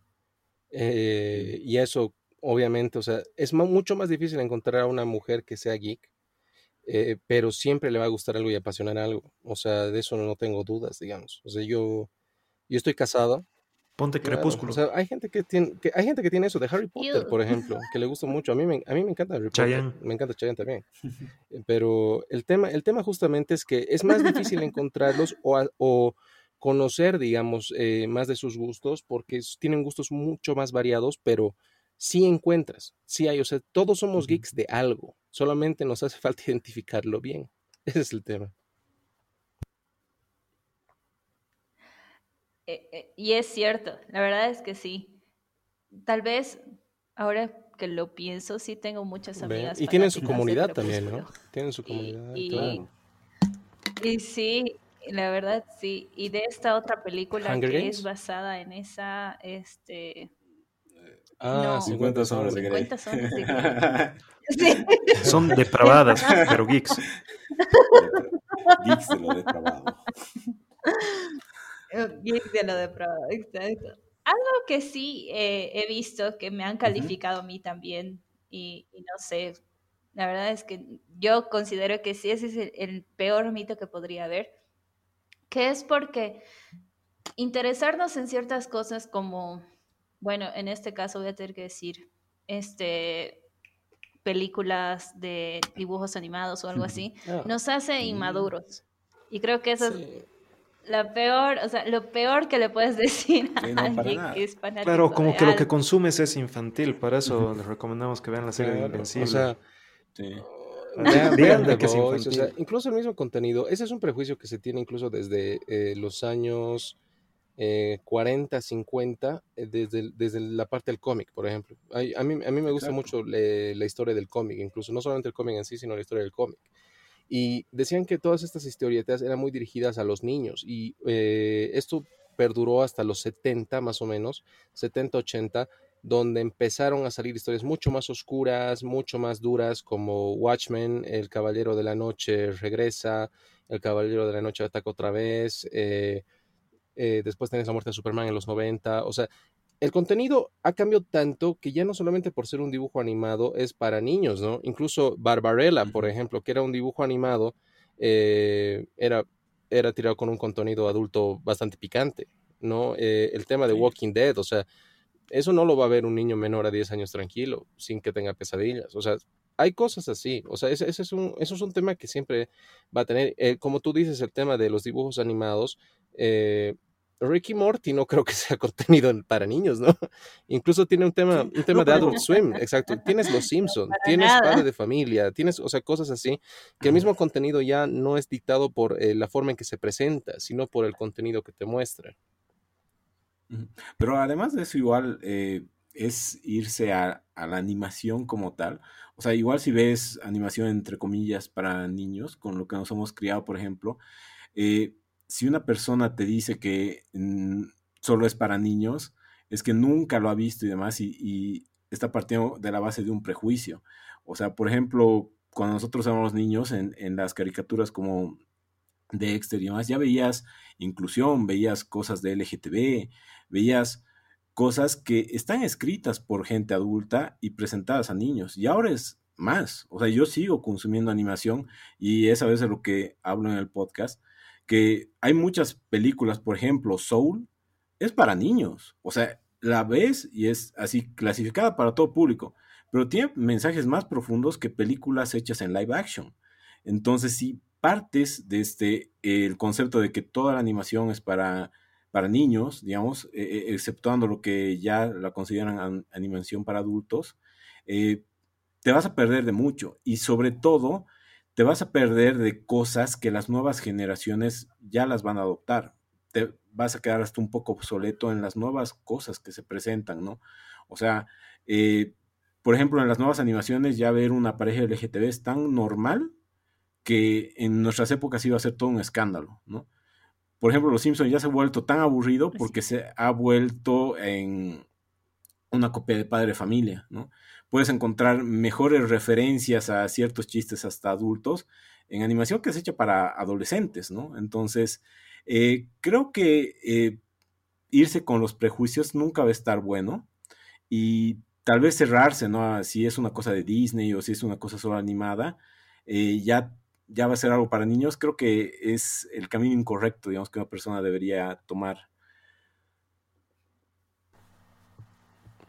Eh, y eso, obviamente, o sea, es mucho más difícil encontrar a una mujer que sea geek, eh, pero siempre le va a gustar algo y apasionar algo. O sea, de eso no tengo dudas, digamos. O sea, yo, yo estoy casado Ponte crepúsculo. O sea, hay gente que tiene, que, hay gente que tiene eso de Harry Potter, por ejemplo, que le gusta mucho. A mí me, a mí me encanta Harry Potter. Me encanta Chayanne también. Pero el tema, el tema justamente es que es más difícil encontrarlos o, o conocer, digamos, eh, más de sus gustos, porque tienen gustos mucho más variados, pero sí encuentras, sí hay, o sea, todos somos geeks de algo, solamente nos hace falta identificarlo bien. Ese es el tema. Eh, eh, y es cierto, la verdad es que sí. Tal vez ahora que lo pienso, sí tengo muchas amigas. Y tienen su comunidad también, ¿no? Tienen su comunidad. Y, y, sí, la verdad sí. Y de esta otra película que es basada en esa, este... Ah, 50 sombras de Grey. 50 sombras de Grey. Sí. Son depravadas, pero geeks. Geeks de lo depravado. de lo depravado, exacto. Algo que sí eh, he visto que me han calificado a mí también, y, no sé, la verdad es que yo considero que sí, ese es el, peor mito que podría haber, que es porque interesarnos en ciertas cosas como, bueno, en este caso voy a tener que decir, este, películas de dibujos animados o algo así, ah. nos hace inmaduros. Y creo que eso es la peor, o sea, lo peor que le puedes decir a alguien que es fanático. Claro, como que lo que consumes es infantil, para eso les recomendamos que vean la serie de Invencible. O sea, vean, que es o sea, incluso el mismo contenido, ese es un prejuicio que se tiene incluso desde eh, los años 40, eh, 50, eh, desde, desde la parte del cómic, por ejemplo. A, mí, a mí me gusta mucho la historia del cómic, incluso no solamente el cómic en sí, sino la historia del cómic. Y decían que todas estas historietas eran muy dirigidas a los niños y eh, esto perduró hasta los 70 más o menos, 70, 80, donde empezaron a salir historias mucho más oscuras, mucho más duras, como Watchmen, El Caballero de la Noche regresa, El Caballero de la Noche ataca otra vez, eh, eh, después tenés la muerte de Superman en los 90, o sea, el contenido ha cambiado tanto que ya no solamente por ser un dibujo animado es para niños, ¿no? Incluso Barbarella, por ejemplo, que era un dibujo animado, eh, era, era tirado con un contenido adulto bastante picante, ¿no? el tema de Walking Dead, o sea, eso no lo va a ver un niño menor a 10 años tranquilo, sin que tenga pesadillas. O sea, hay cosas así. O sea, ese, es, un, eso es un tema que siempre va a tener. Eh, como tú dices, el tema de los dibujos animados. Eh, Ricky Morty no creo que sea contenido para niños, ¿no? Incluso tiene un tema, un tema de Adult Swim, exacto. Tienes Los Simpsons, tienes Padre de Familia, tienes, o sea, cosas así, que el mismo contenido ya no es dictado por eh, la forma en que se presenta, sino por el contenido que te muestra. Pero además de eso, igual eh, es irse a, la animación como tal. O sea, igual si ves animación entre comillas para niños, con lo que nos hemos criado, por ejemplo, eh, si una persona te dice que mm, solo es para niños, es que nunca lo ha visto y demás, y, está partiendo de la base de un prejuicio. O sea, por ejemplo, cuando nosotros éramos niños, en, en las caricaturas como Dexter y demás, ya veías inclusión, veías cosas de LGTB, veías cosas que están escritas por gente adulta y presentadas a niños. Y ahora es más. O sea, yo sigo consumiendo animación y es a veces lo que hablo en el podcast, que hay muchas películas, por ejemplo, Soul, es para niños. O sea, la ves y es así clasificada para todo público, pero tiene mensajes más profundos que películas hechas en live action. Entonces, si partes de este, el concepto de que toda la animación es para para niños, digamos, eh, eh, exceptuando lo que ya la consideran animación para adultos, eh, te vas a perder de mucho y sobre todo te vas a perder de cosas que las nuevas generaciones ya las van a adoptar. Te vas a quedar hasta un poco obsoleto en las nuevas cosas que se presentan, ¿no? O sea, por ejemplo, en las nuevas animaciones ya ver una pareja LGTB es tan normal que en nuestras épocas iba a ser todo un escándalo, ¿no? por ejemplo, Los Simpsons ya se ha vuelto tan aburrido porque se ha vuelto en una copia de Padre Familia, ¿no? Puedes encontrar mejores referencias a ciertos chistes hasta adultos en animación que se hecha para adolescentes, ¿no? Entonces, eh, creo que eh, irse con los prejuicios nunca va a estar bueno y tal vez cerrarse, ¿no? Si es una cosa de Disney o si es una cosa solo animada, eh, ya ya va a ser algo para niños, creo que es el camino incorrecto, digamos, que una persona debería tomar.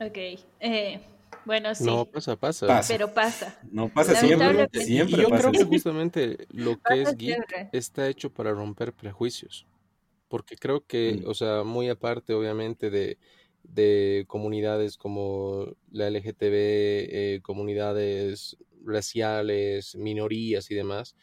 Ok. Bueno, sí. No, pasa, pasa, Pero pasa. No pasa siempre. siempre yo creo que justamente lo que es geek está hecho para romper prejuicios. Porque creo que, mm. o sea, muy aparte, obviamente, de, de comunidades como la LGTB, eh, comunidades raciales, minorías y demás,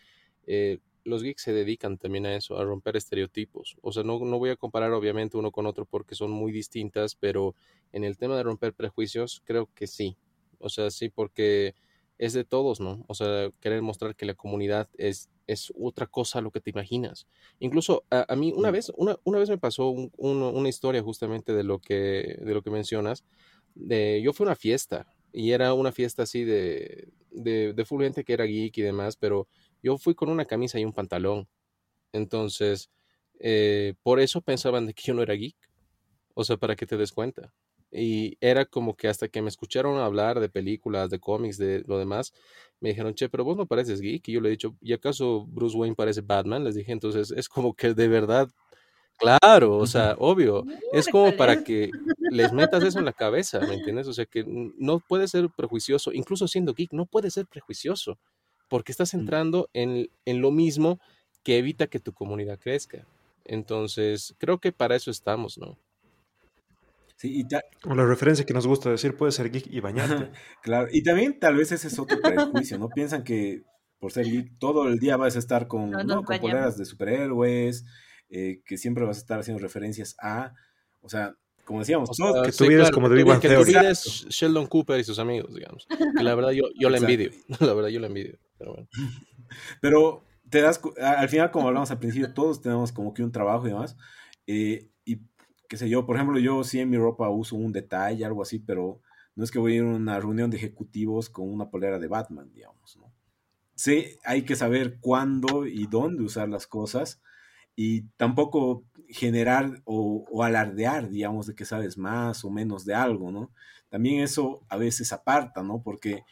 eh, los geeks se dedican también a eso, a romper estereotipos. O sea, no, no voy a comparar obviamente uno con otro porque son muy distintas, pero en el tema de romper prejuicios, creo que sí. O sea, sí, porque es de todos, ¿no? O sea, querer mostrar que la comunidad es, es otra cosa a lo que te imaginas. Incluso a, mí una vez, una, una, vez me pasó una historia justamente de lo que, de lo que mencionas. De, yo fui a una fiesta y era una fiesta así de, de, de full gente que era geek y demás, pero yo fui con una camisa y un pantalón. Entonces, eh, por eso pensaban de que yo no era geek. O sea, para que te des cuenta. Y era como que hasta que me escucharon hablar de películas, de cómics, de lo demás, me dijeron, che, pero vos no pareces geek. Y yo le he dicho, ¿y acaso Bruce Wayne parece Batman? Les dije, entonces es como que de verdad, claro, o sea, obvio. Es como para que les metas eso en la cabeza, ¿me entiendes? O sea, que no puede ser prejuicioso, incluso siendo geek, no puede ser prejuicioso porque estás entrando en, lo mismo que evita que tu comunidad crezca. Entonces, creo que para eso estamos, ¿no? Sí, y o la referencia que nos gusta decir puede ser geek y bañarte. claro, y también tal vez ese es otro prejuicio, ¿no? Piensan que por ser geek todo el día vas a estar con, no, con poleras de superhéroes, eh, que siempre vas a estar haciendo referencias a, o sea, como decíamos, que tu vida es como de Big Que tu vida es Sheldon Cooper y sus amigos, digamos. Que la verdad yo, yo la envidio, la verdad yo la envidio. Pero bueno. Pero te das, al final, como hablamos al principio, todos tenemos como que un trabajo y demás. Eh, y qué sé yo, por ejemplo, yo sí en mi ropa uso un detalle, algo así, pero no es que voy a ir a una reunión de ejecutivos con una polera de Batman, digamos, ¿no? Sí, hay que saber cuándo y dónde usar las cosas y tampoco generar o, alardear, digamos, de que sabes más o menos de algo, ¿no? También eso a veces aparta, ¿no? Porque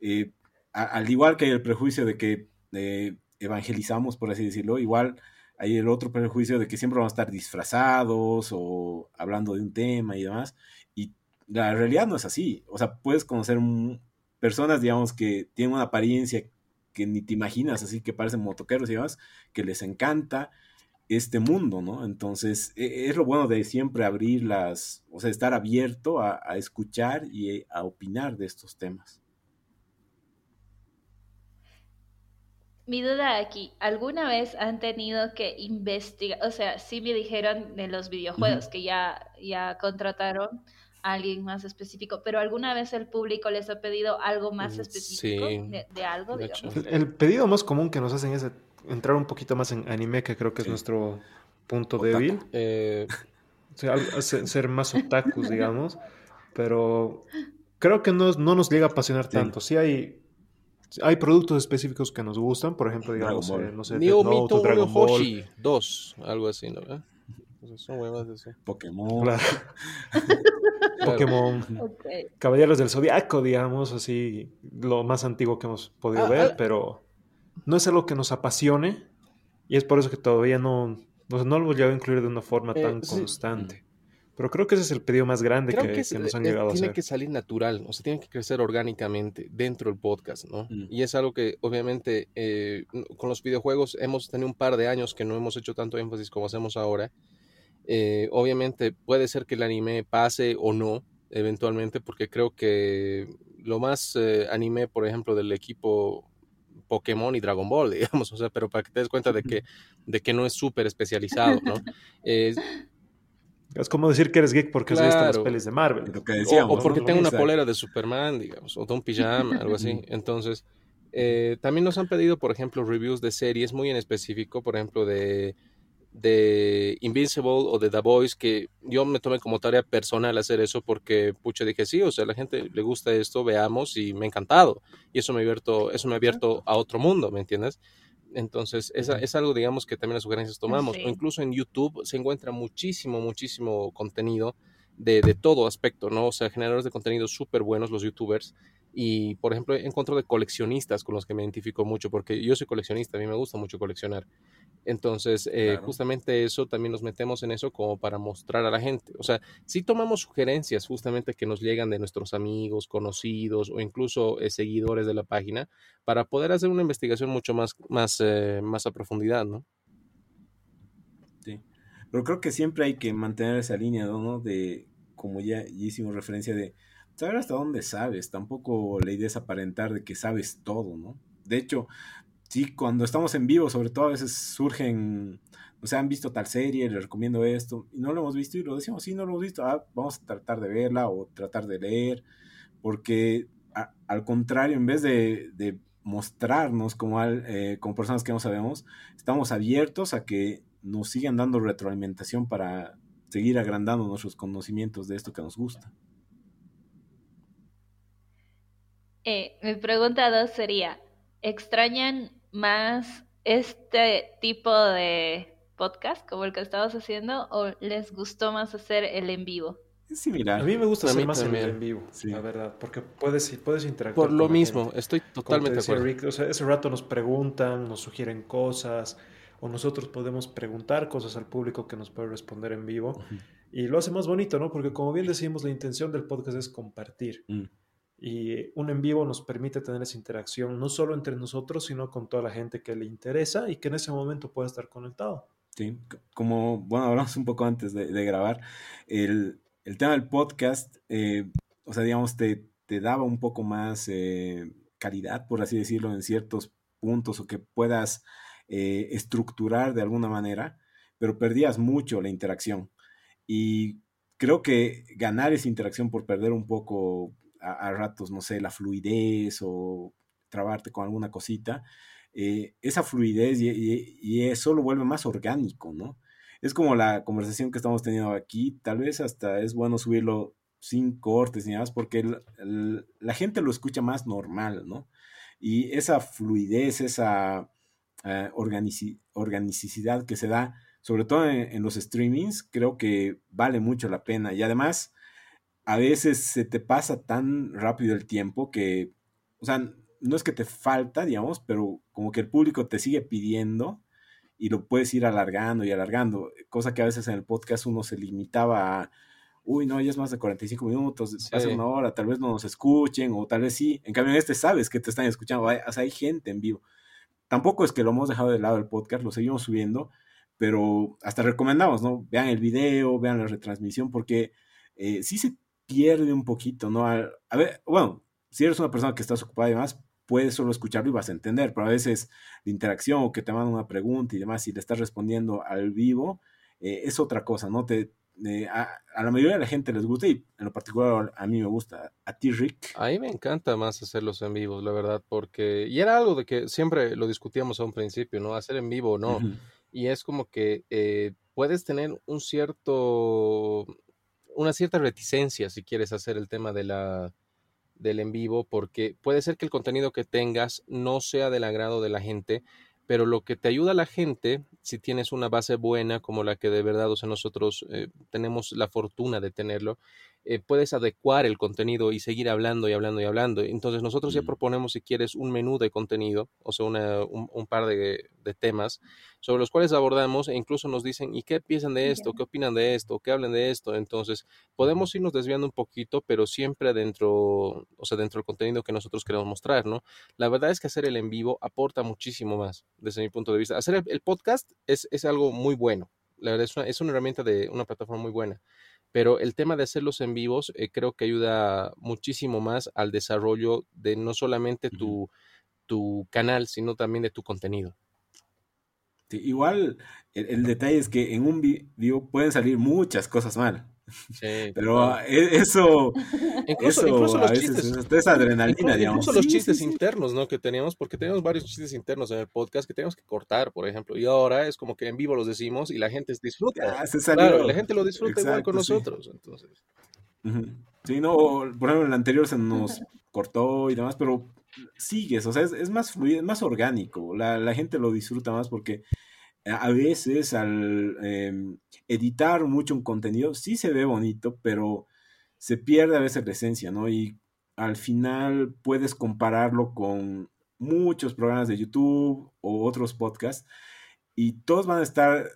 eh, al igual que hay el prejuicio de que eh, evangelizamos, por así decirlo, igual hay el otro prejuicio de que siempre vamos a estar disfrazados o hablando de un tema y demás. Y la realidad no es así. O sea, puedes conocer personas, digamos, que tienen una apariencia que ni te imaginas, así que parecen motoqueros y demás, que les encanta este mundo, ¿no? Entonces, e, es lo bueno de siempre abrir las, o sea, estar abierto a, a escuchar y a opinar de estos temas. Mi duda aquí, ¿alguna vez han tenido que investigar? O sea, sí me dijeron de los videojuegos que ya, ya contrataron a alguien más específico, pero ¿alguna vez el público les ha pedido algo más mm, específico de, algo? El, pedido más común que nos hacen es entrar un poquito más en anime, que creo que es nuestro punto débil. Eh... O sea, ser más otakus, digamos, pero creo que no, no nos llega a apasionar tanto. Sí hay hay productos específicos que nos gustan, por ejemplo, digamos, eh, no sé, Neo Mito Dragon Hoshi 2, algo así, ¿no? son huevas de Pokémon. Pokémon. Caballeros del Zodiaco, digamos, así, lo más antiguo que hemos podido ah, ver, ah. pero no es algo que nos apasione y es por eso que todavía no, no, lo hemos llegado a incluir de una forma eh, tan constante. Pero creo que ese es el pedido más grande que, nos han llegado a hacer. Tiene que salir natural, o sea, tiene que crecer orgánicamente dentro del podcast, ¿no? Mm. Y es algo que obviamente eh, con los videojuegos hemos tenido un par de años que no hemos hecho tanto énfasis como hacemos ahora. Eh, obviamente puede ser que el anime pase o no, eventualmente, porque creo que lo más eh, anime, por ejemplo, del equipo Pokémon y Dragon Ball, digamos, o sea, pero para que te des cuenta de que, de que no es súper especializado, ¿no? Es como decir que eres geek porque claro. has visto las pelis de Marvel. o, porque tengo una polera de Superman, digamos, o de un pijama, algo así. Entonces, eh, también nos han pedido, por ejemplo, reviews de series muy en específico, por ejemplo, de, de Invincible o de The Boys, que yo me tomé como tarea personal hacer eso porque, pucha, dije, sí, o sea, a la gente le gusta esto, veamos, y me ha encantado. Y eso me ha abierto, eso me ha abierto a otro mundo, ¿me entiendes? Entonces, esa, es algo, digamos, que también las sugerencias tomamos. O incluso en YouTube se encuentra muchísimo, muchísimo contenido de, de todo aspecto, ¿no? O sea, generadores de contenido súper buenos los YouTubers. Y, por ejemplo, encuentro de coleccionistas con los que me identifico mucho, porque yo soy coleccionista, a mí me gusta mucho coleccionar. Entonces, eh, justamente eso, también nos metemos en eso como para mostrar a la gente. O sea, si tomamos sugerencias justamente que nos llegan de nuestros amigos, conocidos o incluso eh, seguidores de la página, para poder hacer una investigación mucho más, más, eh, más a profundidad, ¿no? Sí. Pero creo que siempre hay que mantener esa línea, ¿no? De, como ya, ya hicimos referencia, de saber hasta dónde sabes. Tampoco la idea es aparentar de que sabes todo, ¿no? De hecho, sí, cuando estamos en vivo, sobre todo a veces surgen, o sea, han visto tal serie, les recomiendo esto, y no lo hemos visto y lo decimos, sí, no lo hemos visto, ah, vamos a tratar de verla o tratar de leer, porque al contrario, en vez de, mostrarnos como, al, eh, como personas que no sabemos, estamos abiertos a que nos sigan dando retroalimentación para seguir agrandando nuestros conocimientos de esto que nos gusta. Eh, mi pregunta dos sería, ¿extrañan más este tipo de podcast como el que estamos haciendo o les gustó más hacer el en vivo? Es similar. A mí me gusta hacer más el en vivo, la verdad, porque puedes, puedes interactuar. Por lo mismo, estoy totalmente de acuerdo. o sea, ese rato nos preguntan, nos sugieren cosas, o nosotros podemos preguntar cosas al público que nos puede responder en vivo. Y lo hace más bonito, ¿no? Porque como bien decimos, la intención del podcast es compartir. Mm. Y un en vivo nos permite tener esa interacción no solo entre nosotros, sino con toda la gente que le interesa y que en ese momento pueda estar conectado. Sí, como, bueno, hablamos un poco antes de, grabar, el, tema del podcast, eh, o sea, digamos, te, te, daba un poco más eh, calidad, por así decirlo, en ciertos puntos o que puedas eh, estructurar de alguna manera, pero perdías mucho la interacción. Y creo que ganar esa interacción por perder un poco a, ratos, no sé, la fluidez o trabarte con alguna cosita, eh, esa fluidez y, eso lo vuelve más orgánico, ¿no? es como la conversación que estamos teniendo aquí, tal vez hasta es bueno subirlo sin cortes ni nada más, porque la gente lo escucha más normal, ¿no? Y esa fluidez, esa eh, organicidad que se da, sobre todo en, los streamings, creo que vale mucho la pena. Y además, a veces se te pasa tan rápido el tiempo que, o sea, no es que te falta, digamos, pero como que el público te sigue pidiendo y lo puedes ir alargando y alargando, cosa que a veces en el podcast uno se limitaba a, uy, no, ya es más de 45 minutos, hace una hora, tal vez no nos escuchen o tal vez sí. En cambio, en este sabes que te están escuchando, o sea, hay gente en vivo. Tampoco es que lo hemos dejado de lado el podcast, lo seguimos subiendo, pero hasta recomendamos, ¿no? Vean el video, vean la retransmisión, porque eh, sí se pierde un poquito, ¿no? a ver, bueno, si eres una persona que estás ocupada y demás, puedes solo escucharlo y vas a entender, pero a veces la interacción o que te mandan una pregunta y demás, y le estás respondiendo al vivo, eh, es otra cosa, ¿no? Te, a, la mayoría de la gente les gusta y en lo particular a mí me gusta. ¿A ti, Rick? A mí me encanta más hacerlos en vivo, la verdad, porque... Y era algo de que siempre lo discutíamos a un principio, ¿no? Hacer en vivo o no. Y es como que eh, puedes tener un cierto... una cierta reticencia si quieres hacer el tema de la del en vivo porque puede ser que el contenido que tengas no sea del agrado de la gente, pero lo que te ayuda a la gente, si tienes una base buena como la que de verdad, o sea, nosotros eh, tenemos la fortuna de tenerlo, eh, puedes adecuar el contenido y seguir hablando y hablando y hablando. Entonces nosotros ya mm. proponemos, si quieres, un menú de contenido, o sea, un, par de, temas sobre los cuales abordamos e incluso nos dicen, ¿y qué piensan de esto? ¿Qué opinan de esto? ¿Qué hablan de esto? Entonces podemos irnos desviando un poquito, pero siempre dentro, o sea, dentro del contenido que nosotros queremos mostrar, ¿no? La verdad es que hacer el en vivo aporta muchísimo más, desde mi punto de vista. Hacer el, podcast es, es, algo muy bueno. La verdad es una, es una herramienta de una plataforma muy buena pero el tema de hacerlos en vivos eh, creo que ayuda muchísimo más al desarrollo de no solamente tu, tu canal, sino también de tu contenido. igual el, detalle es que en un video pueden salir muchas cosas mal. Sí, pero e, eso, incluso, incluso los chistes, es adrenalina, incluso, los chistes internos, ¿no? Que teníamos, porque teníamos varios chistes internos en el podcast que teníamos que cortar, por ejemplo, y ahora es como que en vivo los decimos y la gente disfruta. claro, la gente lo disfruta igual con nosotros, entonces. Sí, no, por ejemplo, en el anterior se nos cortó y demás, pero sigues, o sea, es, más fluido, es más orgánico, la, la gente lo disfruta más porque a veces al em, editar mucho un contenido sí se ve bonito, pero se pierde a veces la esencia, ¿no? Y al final puedes compararlo con muchos programas de YouTube o otros podcasts y todos van a estar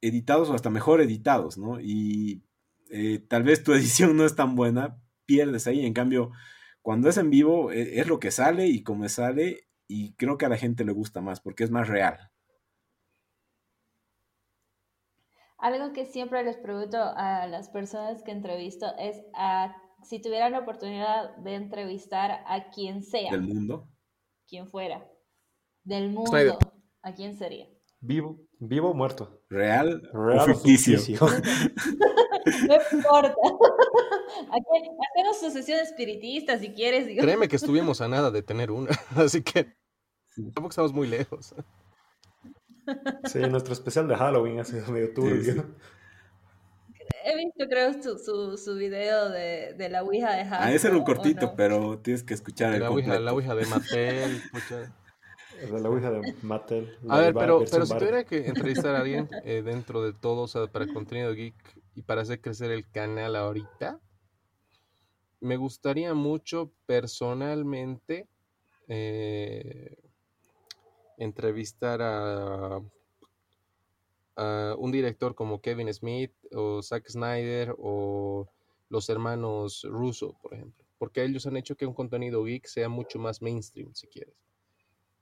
editados o hasta mejor editados, ¿no? Y eh, tal vez tu edición no es tan buena, pierdes ahí. En cambio, cuando es en vivo e, es lo que sale y como sale y creo que a la gente le gusta más porque es más real. Algo que siempre les pregunto a las personas que entrevisto es a, si tuvieran la oportunidad de entrevistar a quien sea. ¿Del mundo? Quien fuera. Del mundo. ¿A quién sería? Vivo, vivo o muerto. ¿Real, Real o ficticio? no importa. hacemos sucesión espiritista si quieres. Créeme que estuvimos a nada de tener una, así que tampoco estamos muy lejos. Sí, nuestro especial de Halloween ha sido medio turbio. He visto, creo, su, su, video de, de, la Ouija de Halloween. Ah, ese era un cortito, pero tienes que escuchar el la Ouija, la Ouija de Mattel. de la Ouija de Mattel. A ver, pero, pero si tuviera que entrevistar a alguien eh, dentro de todo, o sea, para contenido geek y para hacer crecer el canal ahorita, me gustaría mucho personalmente eh, entrevistar a, un director como Kevin Smith o Zack Snyder o los hermanos Russo, por ejemplo, porque ellos han hecho que un contenido geek sea mucho más mainstream, si quieres.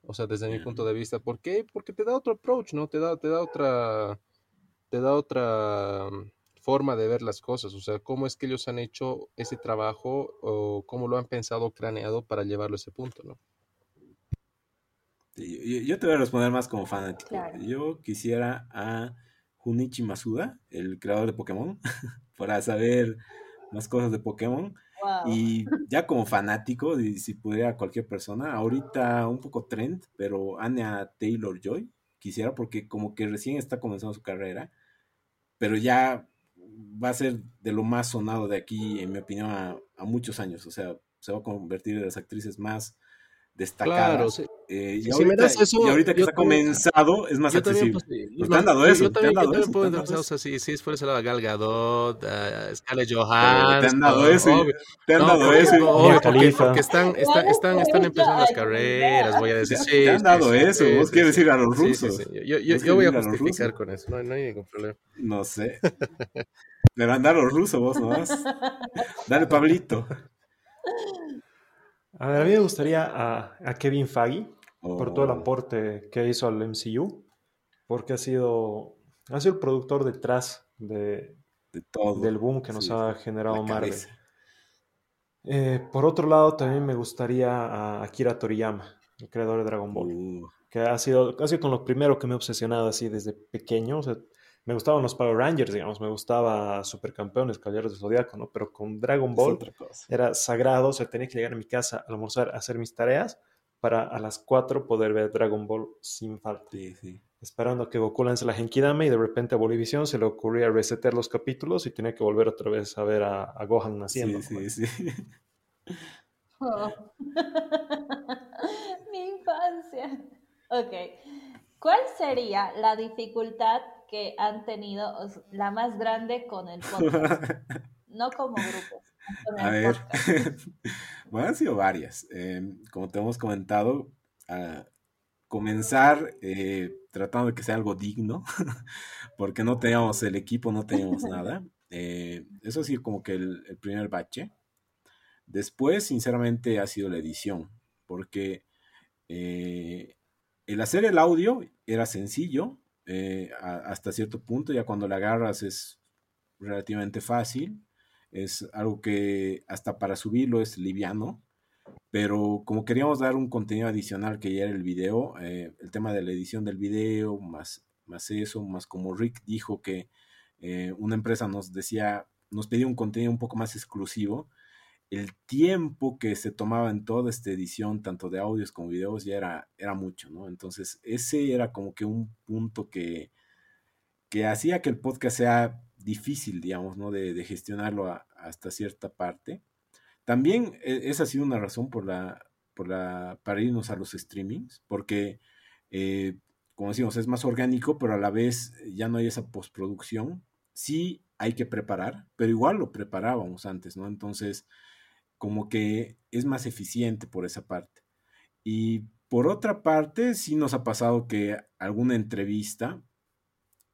O sea, desde mi punto de vista, ¿por qué? Porque te da otro approach, ¿no? Te da, te da otra, te da otra mm, forma de ver las cosas, o sea, cómo es que ellos han hecho ese trabajo o cómo lo han pensado, craneado para llevarlo a ese punto, ¿no? Yo, te voy a responder más como fanático. Yo quisiera a Junichi Masuda, el creador de Pokémon, para saber más cosas de Pokémon. Y ya como fanático, si pudiera cualquier persona, ahorita un poco trend, pero Anya Taylor Joy, quisiera porque como que recién está comenzando su carrera pero ya va a ser de lo más sonado de aquí, en mi opinión, a, a muchos años. O sea, se va a convertir en las actrices más destacado. Claro, eh, y, ahorita, y, ahorita, que está comenzado es más accesible. Pues, pues, te han dado eso. Yo, también, te han dado eso, puedo entrar, o sea, si, si es por ese lado Gal Gadot, uh, Scarlett Johansson. Te han dado eso. Te han dado eso. Obvio, porque, porque están, están, están, están empezando las carreras, voy a decir. Sí, te han dado eso. Vos quieres ir a los rusos. Yo, yo, yo voy a justificar con eso. No, no hay ningún problema. No sé. Le van a dar los rusos vos nomás. Dale, Pablito. A ver, a mí me gustaría a, Kevin Por todo el oh. aporte que hizo al MCU, porque ha sido, ha sido el productor detrás de, todo. del boom que nos ha generado Marvel. Eh, por otro lado, también me gustaría a Akira Toriyama, el creador de Dragon Ball, uh. que ha sido, ha sido con lo primero que me he obsesionado así desde pequeño. O sea, me gustaban los Power Rangers, digamos, me gustaba Supercampeones, Caballeros del Zodiaco, ¿no? Pero con Dragon Ball era sagrado, o sea, tenía que llegar a mi casa a almorzar, a hacer mis tareas para a las 4 poder ver Dragon Ball sin falta. Sí, sí. Esperando que Goku lance la Genkidame y de repente a Bolivisión se le ocurría resetear los capítulos y tenía que volver otra vez a ver a, Gohan naciendo. Sí, sí, sí. Oh. Mi infancia. Ok. ¿Cuál sería la dificultad que han tenido la más grande con el podcast? no como grupo. A ver, bueno, han sido varias. Em, como te hemos comentado, a comenzar eh, tratando de que sea algo digno, porque no teníamos el equipo, no teníamos nada. Eh, eso ha sido como que el, primer bache. Después, sinceramente, ha sido la edición, porque eh, el hacer el audio era sencillo, eh, hasta cierto punto, ya cuando la agarras es relativamente fácil, es algo que hasta para subirlo es liviano, pero como queríamos dar un contenido adicional que ya era el video, eh, el tema de la edición del video, más, más eso, más como Rick dijo que eh, una empresa nos decía, nos pedía un contenido un poco más exclusivo, el tiempo que se tomaba en toda esta edición, tanto de audios como videos, ya era, era mucho, ¿no? Entonces, ese era como que un punto que, que hacía que el podcast sea difícil, digamos, ¿no? De, gestionarlo hasta cierta parte. También e, esa ha sido una razón por la, por la, para irnos a los streamings, porque, eh, como decimos, es más orgánico, pero a la vez ya no hay esa postproducción. Sí hay que preparar, pero igual lo preparábamos antes, ¿no? Entonces, como que es más eficiente por esa parte. Y por otra parte, sí nos ha pasado que alguna entrevista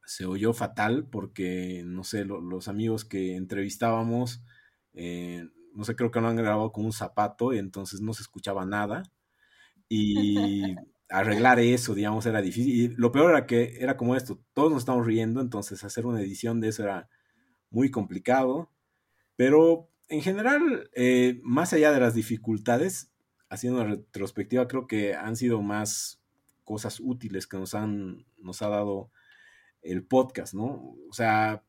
se oyó fatal porque, no sé, los amigos que entrevistábamos, eh, no sé, creo que lo han grabado con un zapato y entonces no se escuchaba nada. Y arreglar eso, digamos, era difícil. Y lo peor era que era como esto, todos nos estamos riendo, entonces hacer una edición de eso era muy complicado. Pero en general, eh, más allá de las dificultades, haciendo una retrospectiva, creo que han sido más cosas útiles que nos han, nos ha dado el podcast, ¿no? O sea,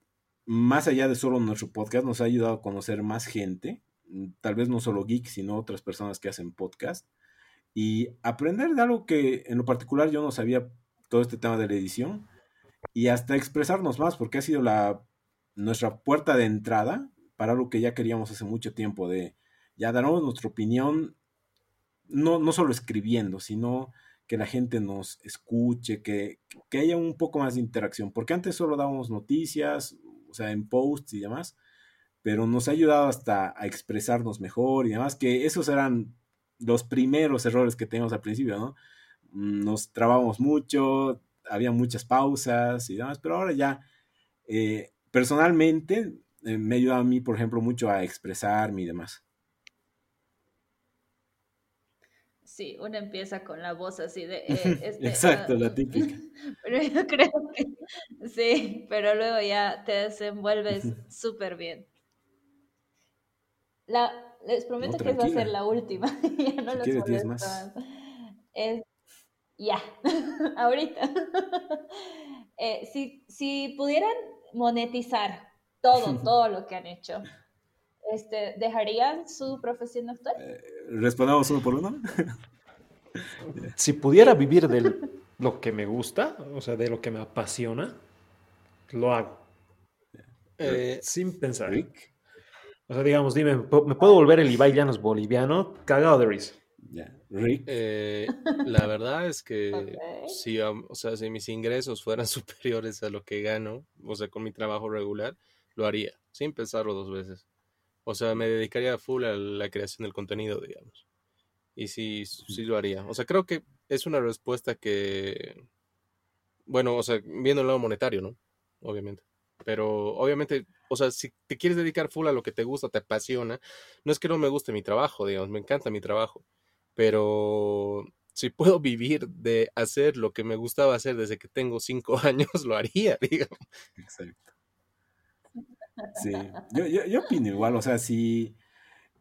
más allá de solo nuestro podcast, nos ha ayudado a conocer más gente, tal vez no solo geeks, sino otras personas que hacen podcast, y aprender de algo que en lo particular yo no sabía todo este tema de la edición, y hasta expresarnos más, porque ha sido la, nuestra puerta de entrada para algo que ya queríamos hace mucho tiempo, de ya darnos nuestra opinión, no, no solo escribiendo, sino que la gente nos escuche, que, que haya un poco más de interacción, porque antes solo dábamos noticias, o sea, en posts y demás, pero nos ha ayudado hasta a expresarnos mejor y demás, que esos eran los primeros errores que teníamos al principio, ¿no? Nos trabábamos mucho, había muchas pausas y demás, pero ahora ya, eh, personalmente, eh, me ayuda a mí, por ejemplo, mucho a expresarme y demás. Sí, uno empieza con la voz así de... Eh, este, Exacto, la típica. Pero yo creo que sí, pero luego ya te desenvuelves súper bien. La, les prometo que va a ser la última. ya no si los más. Es, ya, ahorita. Eh, si, si pudieran monetizar todo, todo lo que han hecho. Este, ¿Dejarían su profesión actual? Eh, ¿Respondamos uno por uno? si pudiera vivir de lo que me gusta, o sea, de lo que me apasiona, lo hago. Eh, sin pensar. O sea, digamos, dime, ¿me puedo volver el Ibai Llanos boliviano? Cagado de risa. Rick. Eh, la verdad es que si, o sea, si mis ingresos fueran superiores a lo que gano, o sea, con mi trabajo regular, lo haría, sin pensarlo dos veces. O sea, me dedicaría full a la creación del contenido, digamos. Y sí, sí lo haría. O sea, creo que es una respuesta que, bueno, o sea, viendo el lado monetario, ¿no? Obviamente. Pero obviamente, o sea, si te quieres dedicar full a lo que te gusta, te apasiona, no es que no me guste mi trabajo, digamos, me encanta mi trabajo, pero si puedo vivir de hacer lo que me gustaba hacer desde que tengo cinco años, lo haría, digamos. Exacto. Sí, yo, yo, yo opino igual, o sea, si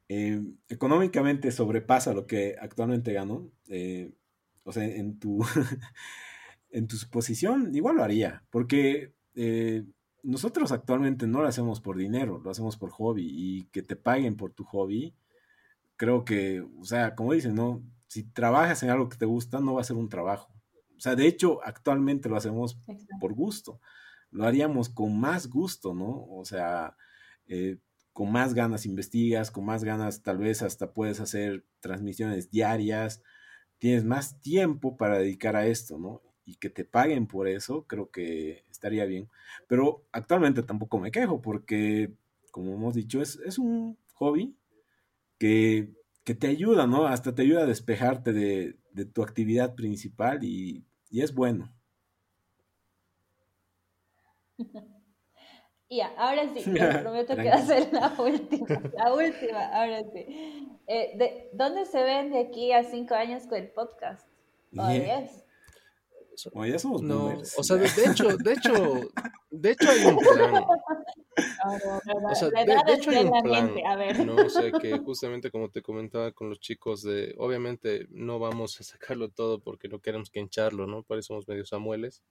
eh, económicamente sobrepasa lo que actualmente gano, eh, o sea, en tu, en tu posición, igual lo haría, porque eh, nosotros actualmente no lo hacemos por dinero, lo hacemos por hobby y que te paguen por tu hobby, creo que, o sea, como dicen, ¿no? Si trabajas en algo que te gusta, no va a ser un trabajo. O sea, de hecho, actualmente lo hacemos por gusto. Lo haríamos con más gusto, ¿no? O sea, eh, con más ganas investigas, con más ganas tal vez hasta puedes hacer transmisiones diarias, tienes más tiempo para dedicar a esto, ¿no? Y que te paguen por eso, creo que estaría bien. Pero actualmente tampoco me quejo porque, como hemos dicho, es, es un hobby que, que, te ayuda, ¿no? Hasta te ayuda a despejarte de, de tu actividad principal y, y es bueno. Ya, ahora sí, les prometo que va a ser la última, la última, ahora sí. Eh, de, ¿Dónde se ven de aquí a cinco años con el podcast? ¿O es? O ya somos no, O sea, de, hecho, de hecho, de hecho hay un plan. o sea, de, hecho hay un plan. A ver. No, o sea, que justamente como te comentaba con los chicos de, obviamente no vamos a sacarlo todo porque no queremos que hincharlo, ¿no? Por eso somos medio samueles.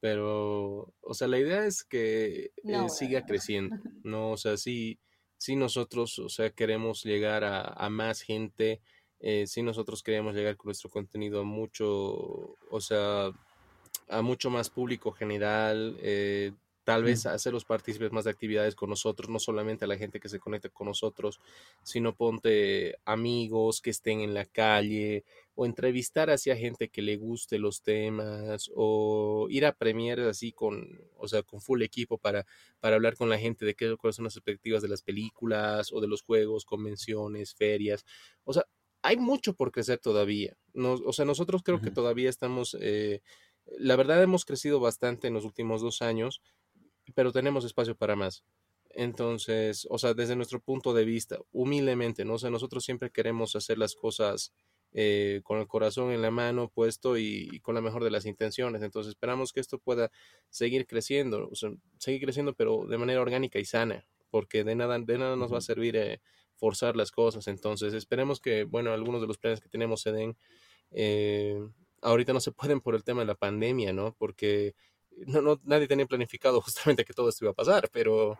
Pero, o sea, la idea es que eh, siga creciendo, ¿no? O sea, sí, sí nosotros, o sea, queremos llegar a, a más gente, eh, sí nosotros queremos llegar con nuestro contenido a mucho, o sea, a mucho más público general, eh, tal vez hacerlos partícipes más de actividades con nosotros, no solamente a la gente que se conecte con nosotros, sino ponte amigos que estén en la calle o entrevistar hacia gente que le guste los temas o ir a premieres así con, o sea, con full equipo para, para hablar con la gente de qué, cuáles son las expectativas de las películas o de los juegos, convenciones, ferias. O sea, hay mucho por crecer todavía. o sea, nosotros creo que todavía estamos, eh, la verdad hemos crecido bastante en los últimos dos años pero tenemos espacio para más. Entonces, o sea, desde nuestro punto de vista, humildemente, ¿no? O sea, nosotros siempre queremos hacer las cosas eh, con el corazón en la mano puesto y, con la mejor de las intenciones. Entonces, esperamos que esto pueda seguir creciendo, o sea, seguir creciendo, pero de manera orgánica y sana, porque de nada, de nada nos va a servir eh, forzar las cosas. Entonces, esperemos que, bueno, algunos de los planes que tenemos se den. Eh, ahorita no se pueden por el tema de la pandemia, ¿no? Porque no, no, nadie tenía planificado justamente que todo esto iba a pasar, pero,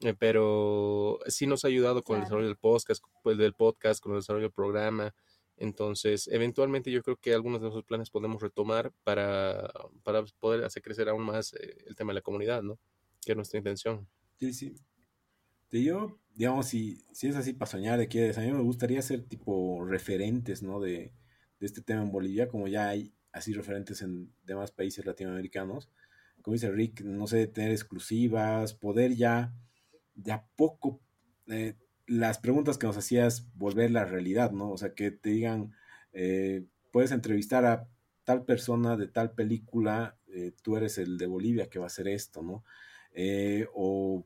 eh, pero sí nos ha ayudado con el desarrollo del podcast, del podcast, con el desarrollo del programa. Entonces, eventualmente yo creo que algunos de esos planes podemos retomar para, para poder hacer crecer aún más eh, el tema de la comunidad, ¿no? Que es nuestra intención. Sí, sí. yo, digamos, si, si es así para soñar de que a mí me gustaría ser tipo referentes, ¿no? De, de este tema en Bolivia, como ya hay así referentes en demás países latinoamericanos. Como dice Rick, no sé, tener exclusivas, poder ya de poco eh, las preguntas que nos hacías volver la realidad, ¿no? O sea, que te digan, eh, puedes entrevistar a tal persona de tal película, eh, tú eres el de Bolivia que va a hacer esto, ¿no? o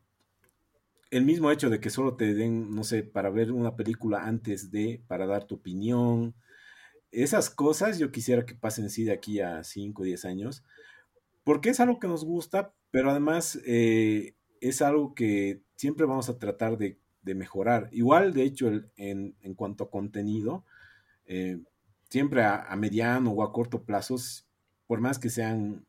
el mismo hecho de que solo te den, no sé, para ver una película antes de, para dar tu opinión, esas cosas yo quisiera que pasen sí de aquí a 5 o 10 años, porque es algo que nos gusta, pero además eh, es algo que siempre vamos a tratar de, mejorar. Igual, de hecho, en, cuanto a contenido, eh, siempre a, mediano o a corto plazo, por más que sean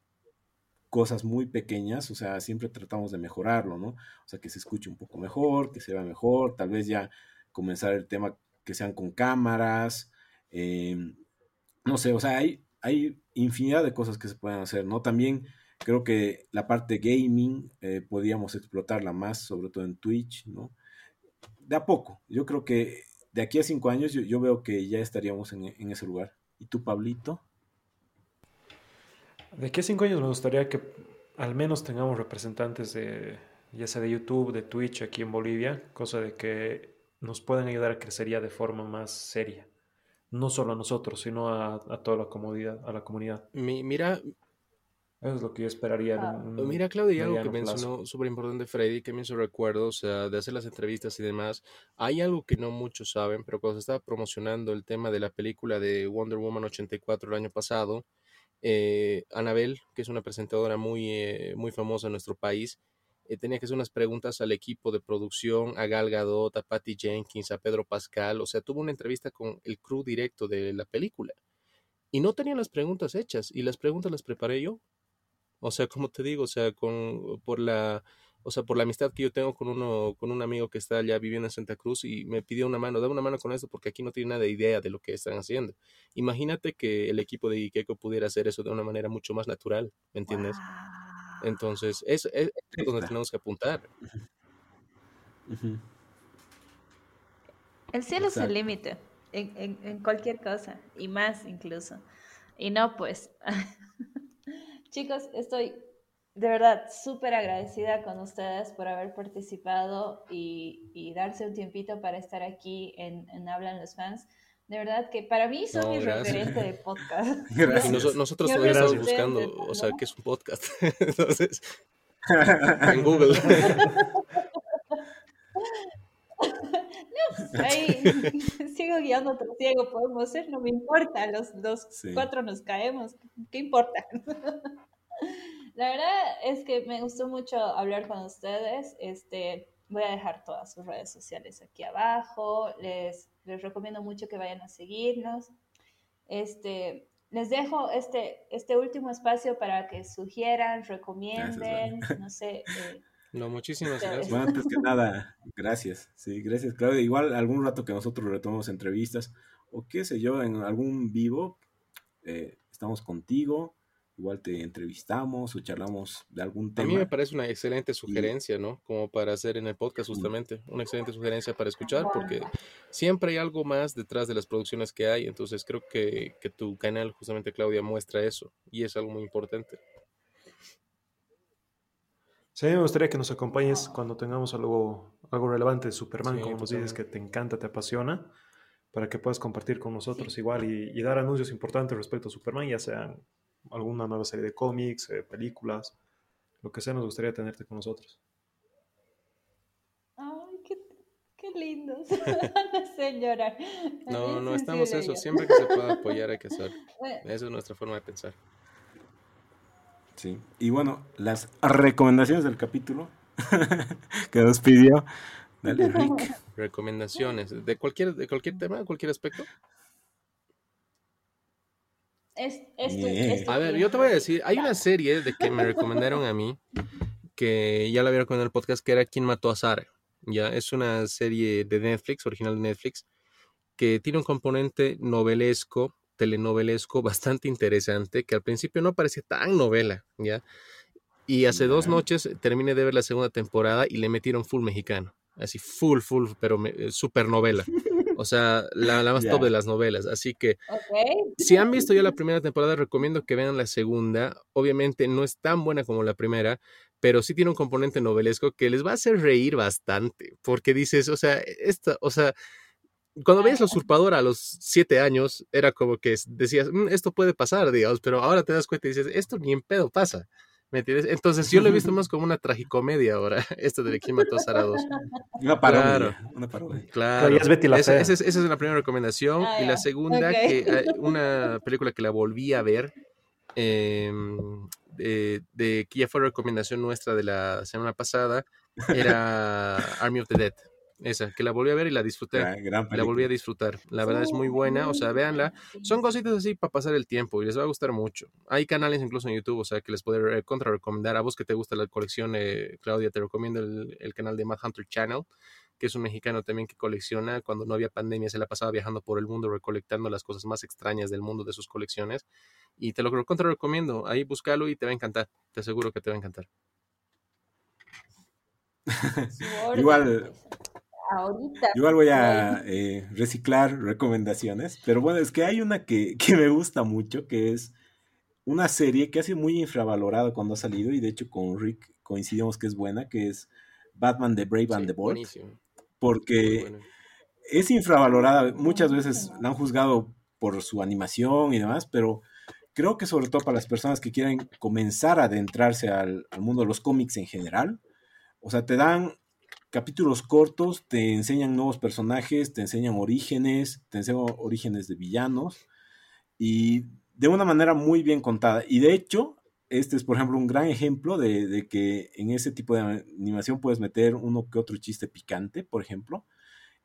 cosas muy pequeñas, o sea, siempre tratamos de mejorarlo, ¿no? O sea, que se escuche un poco mejor, que se vea mejor, tal vez ya comenzar el tema que sean con cámaras, Em, no sé, o sea, hay, hay infinidad de cosas que se pueden hacer, ¿no? También Creo que la parte gaming eh, podíamos explotarla más, sobre todo en Twitch, ¿no? De a poco. Yo creo que de aquí a cinco años yo, veo que ya estaríamos en, en, ese lugar. ¿Y tú, Pablito? De aquí a cinco años me gustaría que al menos tengamos representantes de, ya sea de YouTube, de Twitch aquí en Bolivia, cosa de que nos puedan ayudar a crecer ya de forma más seria. No solo a nosotros, sino a, toda la comunidad. A la comunidad. mira, eso es lo que yo esperaría. Ah. Mira, Claudia, algo que mencionó súper importante Freddy, que me hizo recuerdo, o sea, de hacer las entrevistas y demás. Hay algo que no muchos saben, pero cuando se estaba promocionando el tema de la película de Wonder Woman 84 el año pasado, eh, Anabel, que es una presentadora muy, eh, muy famosa en nuestro país, eh, tenía que hacer unas preguntas al equipo de producción, a Gal Gadot, a Patty Jenkins, a Pedro Pascal, o sea, tuvo una entrevista con el crew directo de la película. Y no tenían las preguntas hechas, y las preguntas las preparé yo. O sea, como te digo, o sea, con, por la, o sea, por la amistad que yo tengo con uno, con un amigo que está allá viviendo en Santa Cruz y me pidió una mano, da una mano con esto porque aquí no tiene nada de idea de lo que están haciendo. Imagínate que el equipo de Ikeko pudiera hacer eso de una manera mucho más natural, ¿me entiendes? Entonces, es, es, donde tenemos que apuntar. El cielo es el límite en, en, cualquier cosa y más incluso. Y no, pues, chicos, estoy de verdad súper agradecida con ustedes por haber participado y, y, darse un tiempito para estar aquí en, en Hablan los Fans. De verdad que para mí son mi referente de podcast. nosotros todavía estamos buscando, o sea, ¿qué es un podcast? Entonces, en Google. No, ahí sigo guiando otro ciego, podemos ser, no me importa, los, los cuatro nos caemos, ¿qué importa? La verdad es que me gustó mucho hablar con ustedes, este, voy a dejar todas sus redes sociales aquí abajo, les les recomiendo mucho que vayan a seguirnos. Este, les dejo este, este último espacio para que sugieran, recomienden, no sé. Eh, no, muchísimas gracias. Bueno, antes que nada, gracias. Sí, gracias, Claudia. Igual algún rato que nosotros retomamos entrevistas o qué sé yo, en algún vivo, eh, estamos contigo igual te entrevistamos o charlamos de algún tema. A mí me parece una excelente sugerencia, ¿no? Como para hacer en el podcast justamente, una excelente sugerencia para escuchar, porque siempre hay algo más detrás de las producciones que hay, entonces creo que, que tu canal, justamente Claudia, muestra eso y es algo muy importante. Sí, me gustaría que nos acompañes cuando tengamos algo, algo relevante de Superman, como nos dices que te encanta, te apasiona, para que puedas compartir con nosotros igual y, y, dar anuncios importantes respecto a Superman, ya sean alguna nueva serie de cómics, eh, películas, lo que sea, nos gustaría tenerte con nosotros. Ay, qué, qué lindos. no sé llorar. No, no estamos eso. Siempre que se pueda apoyar hay que hacer. Esa es nuestra forma de pensar. Sí. Y bueno, las recomendaciones del capítulo que nos pidió. Dale, Rick. Recomendaciones. ¿De cualquier, de cualquier tema, cualquier aspecto? Es, a ver, yo te voy a decir, hay una serie de que me recomendaron a mí, que ya la había recomendado en el podcast, que era ¿Quién mató a Sara? Ya, es una serie de Netflix, original de Netflix, que tiene un componente novelesco, telenovelesco bastante interesante, que al principio no parecía tan novela, ¿ya? Y hace dos noches terminé de ver la segunda temporada y le metieron full mexicano. Así, full, full, pero eh, super novela. O sea, la, la más top de las novelas. Así que, si han visto ya la primera temporada, recomiendo que vean la segunda. Obviamente no es tan buena como la primera, pero sí tiene un componente novelesco que les va a hacer reír bastante. Porque dices, o sea, esta, o sea, cuando ves la usurpadora a los siete años, era como que decías, mm, esto puede pasar, digamos, pero ahora te das cuenta y dices, esto ni en pedo pasa. ¿Me entiendes? Entonces yo lo he visto más como una tragicomedia ahora, esto de quién mató a Sara 2. Una parodia. Una parodia. Claro. esa, es la primera recomendación. Ah, y la segunda, que una película que la volví a ver, de, de, que ya fue recomendación nuestra de la semana pasada, era Army of the Dead. Esa, que la volví a ver y la disfruté. la volví a disfrutar. La verdad es muy buena, o sea, véanla. Son cositas así para pasar el tiempo y les va a gustar mucho. Hay canales incluso en YouTube, o sea, que les puedo contra recomendar. A vos que te gusta la colección, eh, Claudia, te recomiendo el, canal de Mad Hunter Channel, que es un mexicano también que colecciona. Cuando no había pandemia, se la pasaba viajando por el mundo recolectando las cosas más extrañas del mundo de sus colecciones. y te lo contra recomiendo. Ahí búscalo y te va a encantar. Te aseguro que te va a encantar. igual, igual voy a eh, reciclar recomendaciones, pero bueno, es que hay una que, que, me gusta mucho, que es una serie que ha sido muy infravalorada cuando ha salido y de hecho con Rick coincidimos que es buena, que es Batman The Brave and the Bold. Porque es infravalorada, muchas veces la han juzgado por su animación y demás, pero creo que sobre todo para las personas que quieren comenzar a adentrarse al, mundo de los cómics en general, o sea, te dan capítulos cortos, te enseñan nuevos personajes, te enseñan orígenes, te enseñan orígenes de villanos y de una manera muy bien contada. Y de hecho, este es, por ejemplo, un gran ejemplo de, que en ese tipo de animación puedes meter uno que otro chiste picante, por ejemplo,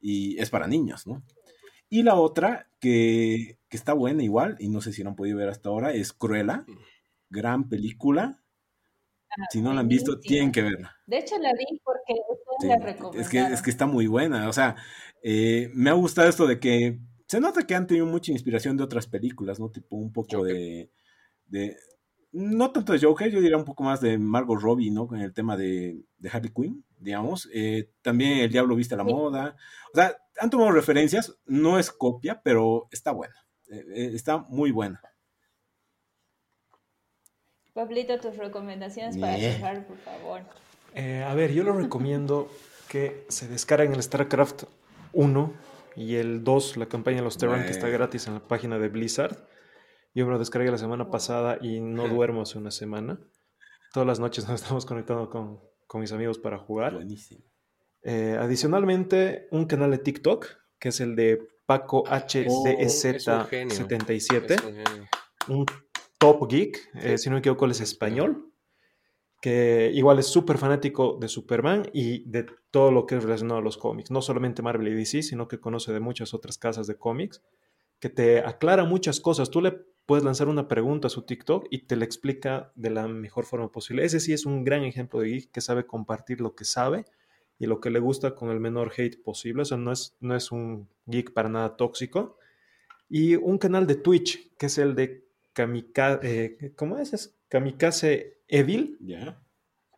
y es para niños, ¿no? Y la otra, que, está buena igual, y no sé si la han podido ver hasta ahora, es Cruella, gran película. Si no la han visto, tienen que verla. De hecho, la vi porque la es que, es que está muy buena. O sea, eh, me ha gustado esto de que se nota que han tenido mucha inspiración de otras películas, ¿no? Tipo un poco de, de, no tanto de Joker, yo diría un poco más de Margot Robbie, ¿no? Con el tema de, de Harley Quinn, digamos. Eh, también El Diablo Viste la Moda. O sea, han tomado referencias, no es copia, pero está buena. Eh, eh, está muy buena. Pablito, tus recomendaciones para cerrar, por favor. a ver, yo lo recomiendo que se descarguen el StarCraft 1 y el 2, la campaña de los Terran, que está gratis en la página de Blizzard. Yo me lo descargué la semana pasada y no duermo hace una semana. Todas las noches nos estamos conectando con, con mis amigos para jugar. Buenísimo. Eh, adicionalmente, un canal de TikTok, que es el de Paco HDZ77. un, top geek, eh, si no me equivoco, él es español, que igual es súper fanático de Superman y de todo lo que es relacionado a los cómics. No solamente Marvel y DC, sino que conoce de muchas otras casas de cómics, que te aclara muchas cosas. Tú le puedes lanzar una pregunta a su TikTok y te la explica de la mejor forma posible. Ese sí es un gran ejemplo de geek que sabe compartir lo que sabe y lo que le gusta con el menor hate posible. O sea, no es, no es un geek para nada tóxico. Y un canal de Twitch, que es el de Kamikaze, eh, ¿cómo es? es? Kamikaze Evil,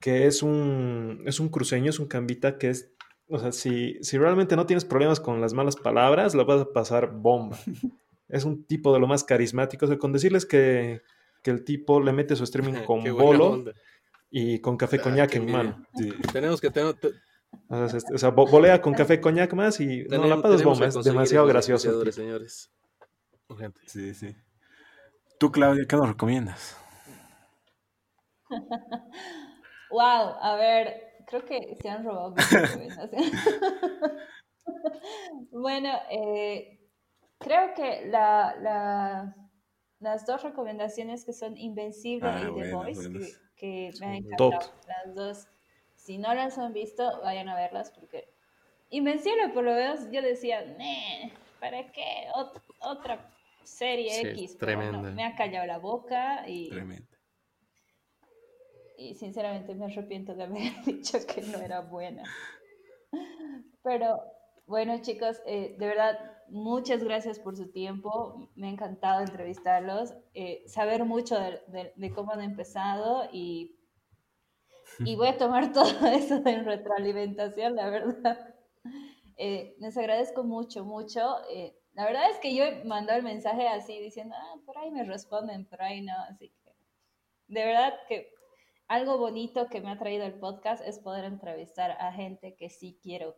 que es un, es un cruceño, es un cambita que es, o sea, si, si realmente no tienes problemas con las malas palabras, lo vas a pasar bomba. es un tipo de lo más carismático. O sea, con decirles que, el tipo le mete su streaming con bolo y con café ah, coñac en mano. Tenemos que tener. O sea, volea con café coñac más y no la pasas bomba, es demasiado gracioso. señores. Sí, sí. Tú, Claudia, ¿qué nos recomiendas? wow, a ver, creo que se han robado bueno, eh, creo que la, las dos recomendaciones que son Invencible ah, y The Voice, que, me han encantado, las dos, si no las han visto, vayan a verlas porque Invencible por lo menos yo decía, ¿para qué? otra serie X. me ha callado la boca y... Y sinceramente me arrepiento de haber dicho que no era buena. Pero bueno, chicos, eh, de verdad, muchas gracias por su tiempo. Me ha encantado entrevistarlos, eh, saber mucho de, cómo han empezado y, y voy a tomar todo eso de retroalimentación, la verdad. Eh, les agradezco mucho, mucho. Eh, la verdad es que yo he mandado el mensaje así diciendo, ah, por ahí me responden, por ahí no. Así que, de verdad que algo bonito que me ha traído el podcast es poder entrevistar a gente que sí quiero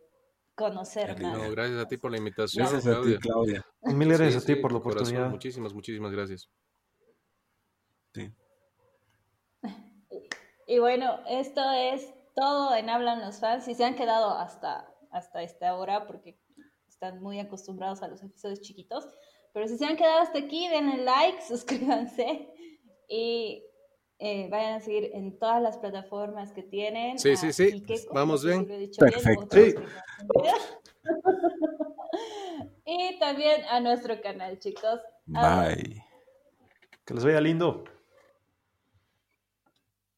conocer más. gracias a ti por la invitación. Gracias a ti, Claudia. Mil gracias a ti por la oportunidad. muchísimas, muchísimas gracias. Sí. Y bueno, esto es todo en Hablan los fans. Si se han quedado hasta, hasta esta hora, porque están muy acostumbrados a los episodios chiquitos, pero si se han quedado hasta aquí, denle like, suscríbanse y eh, vayan a seguir en todas las plataformas que tienen. Sí, sí, sí. Vamos bien. Perfecto. y también a nuestro canal, chicos. Bye. Que les vaya lindo.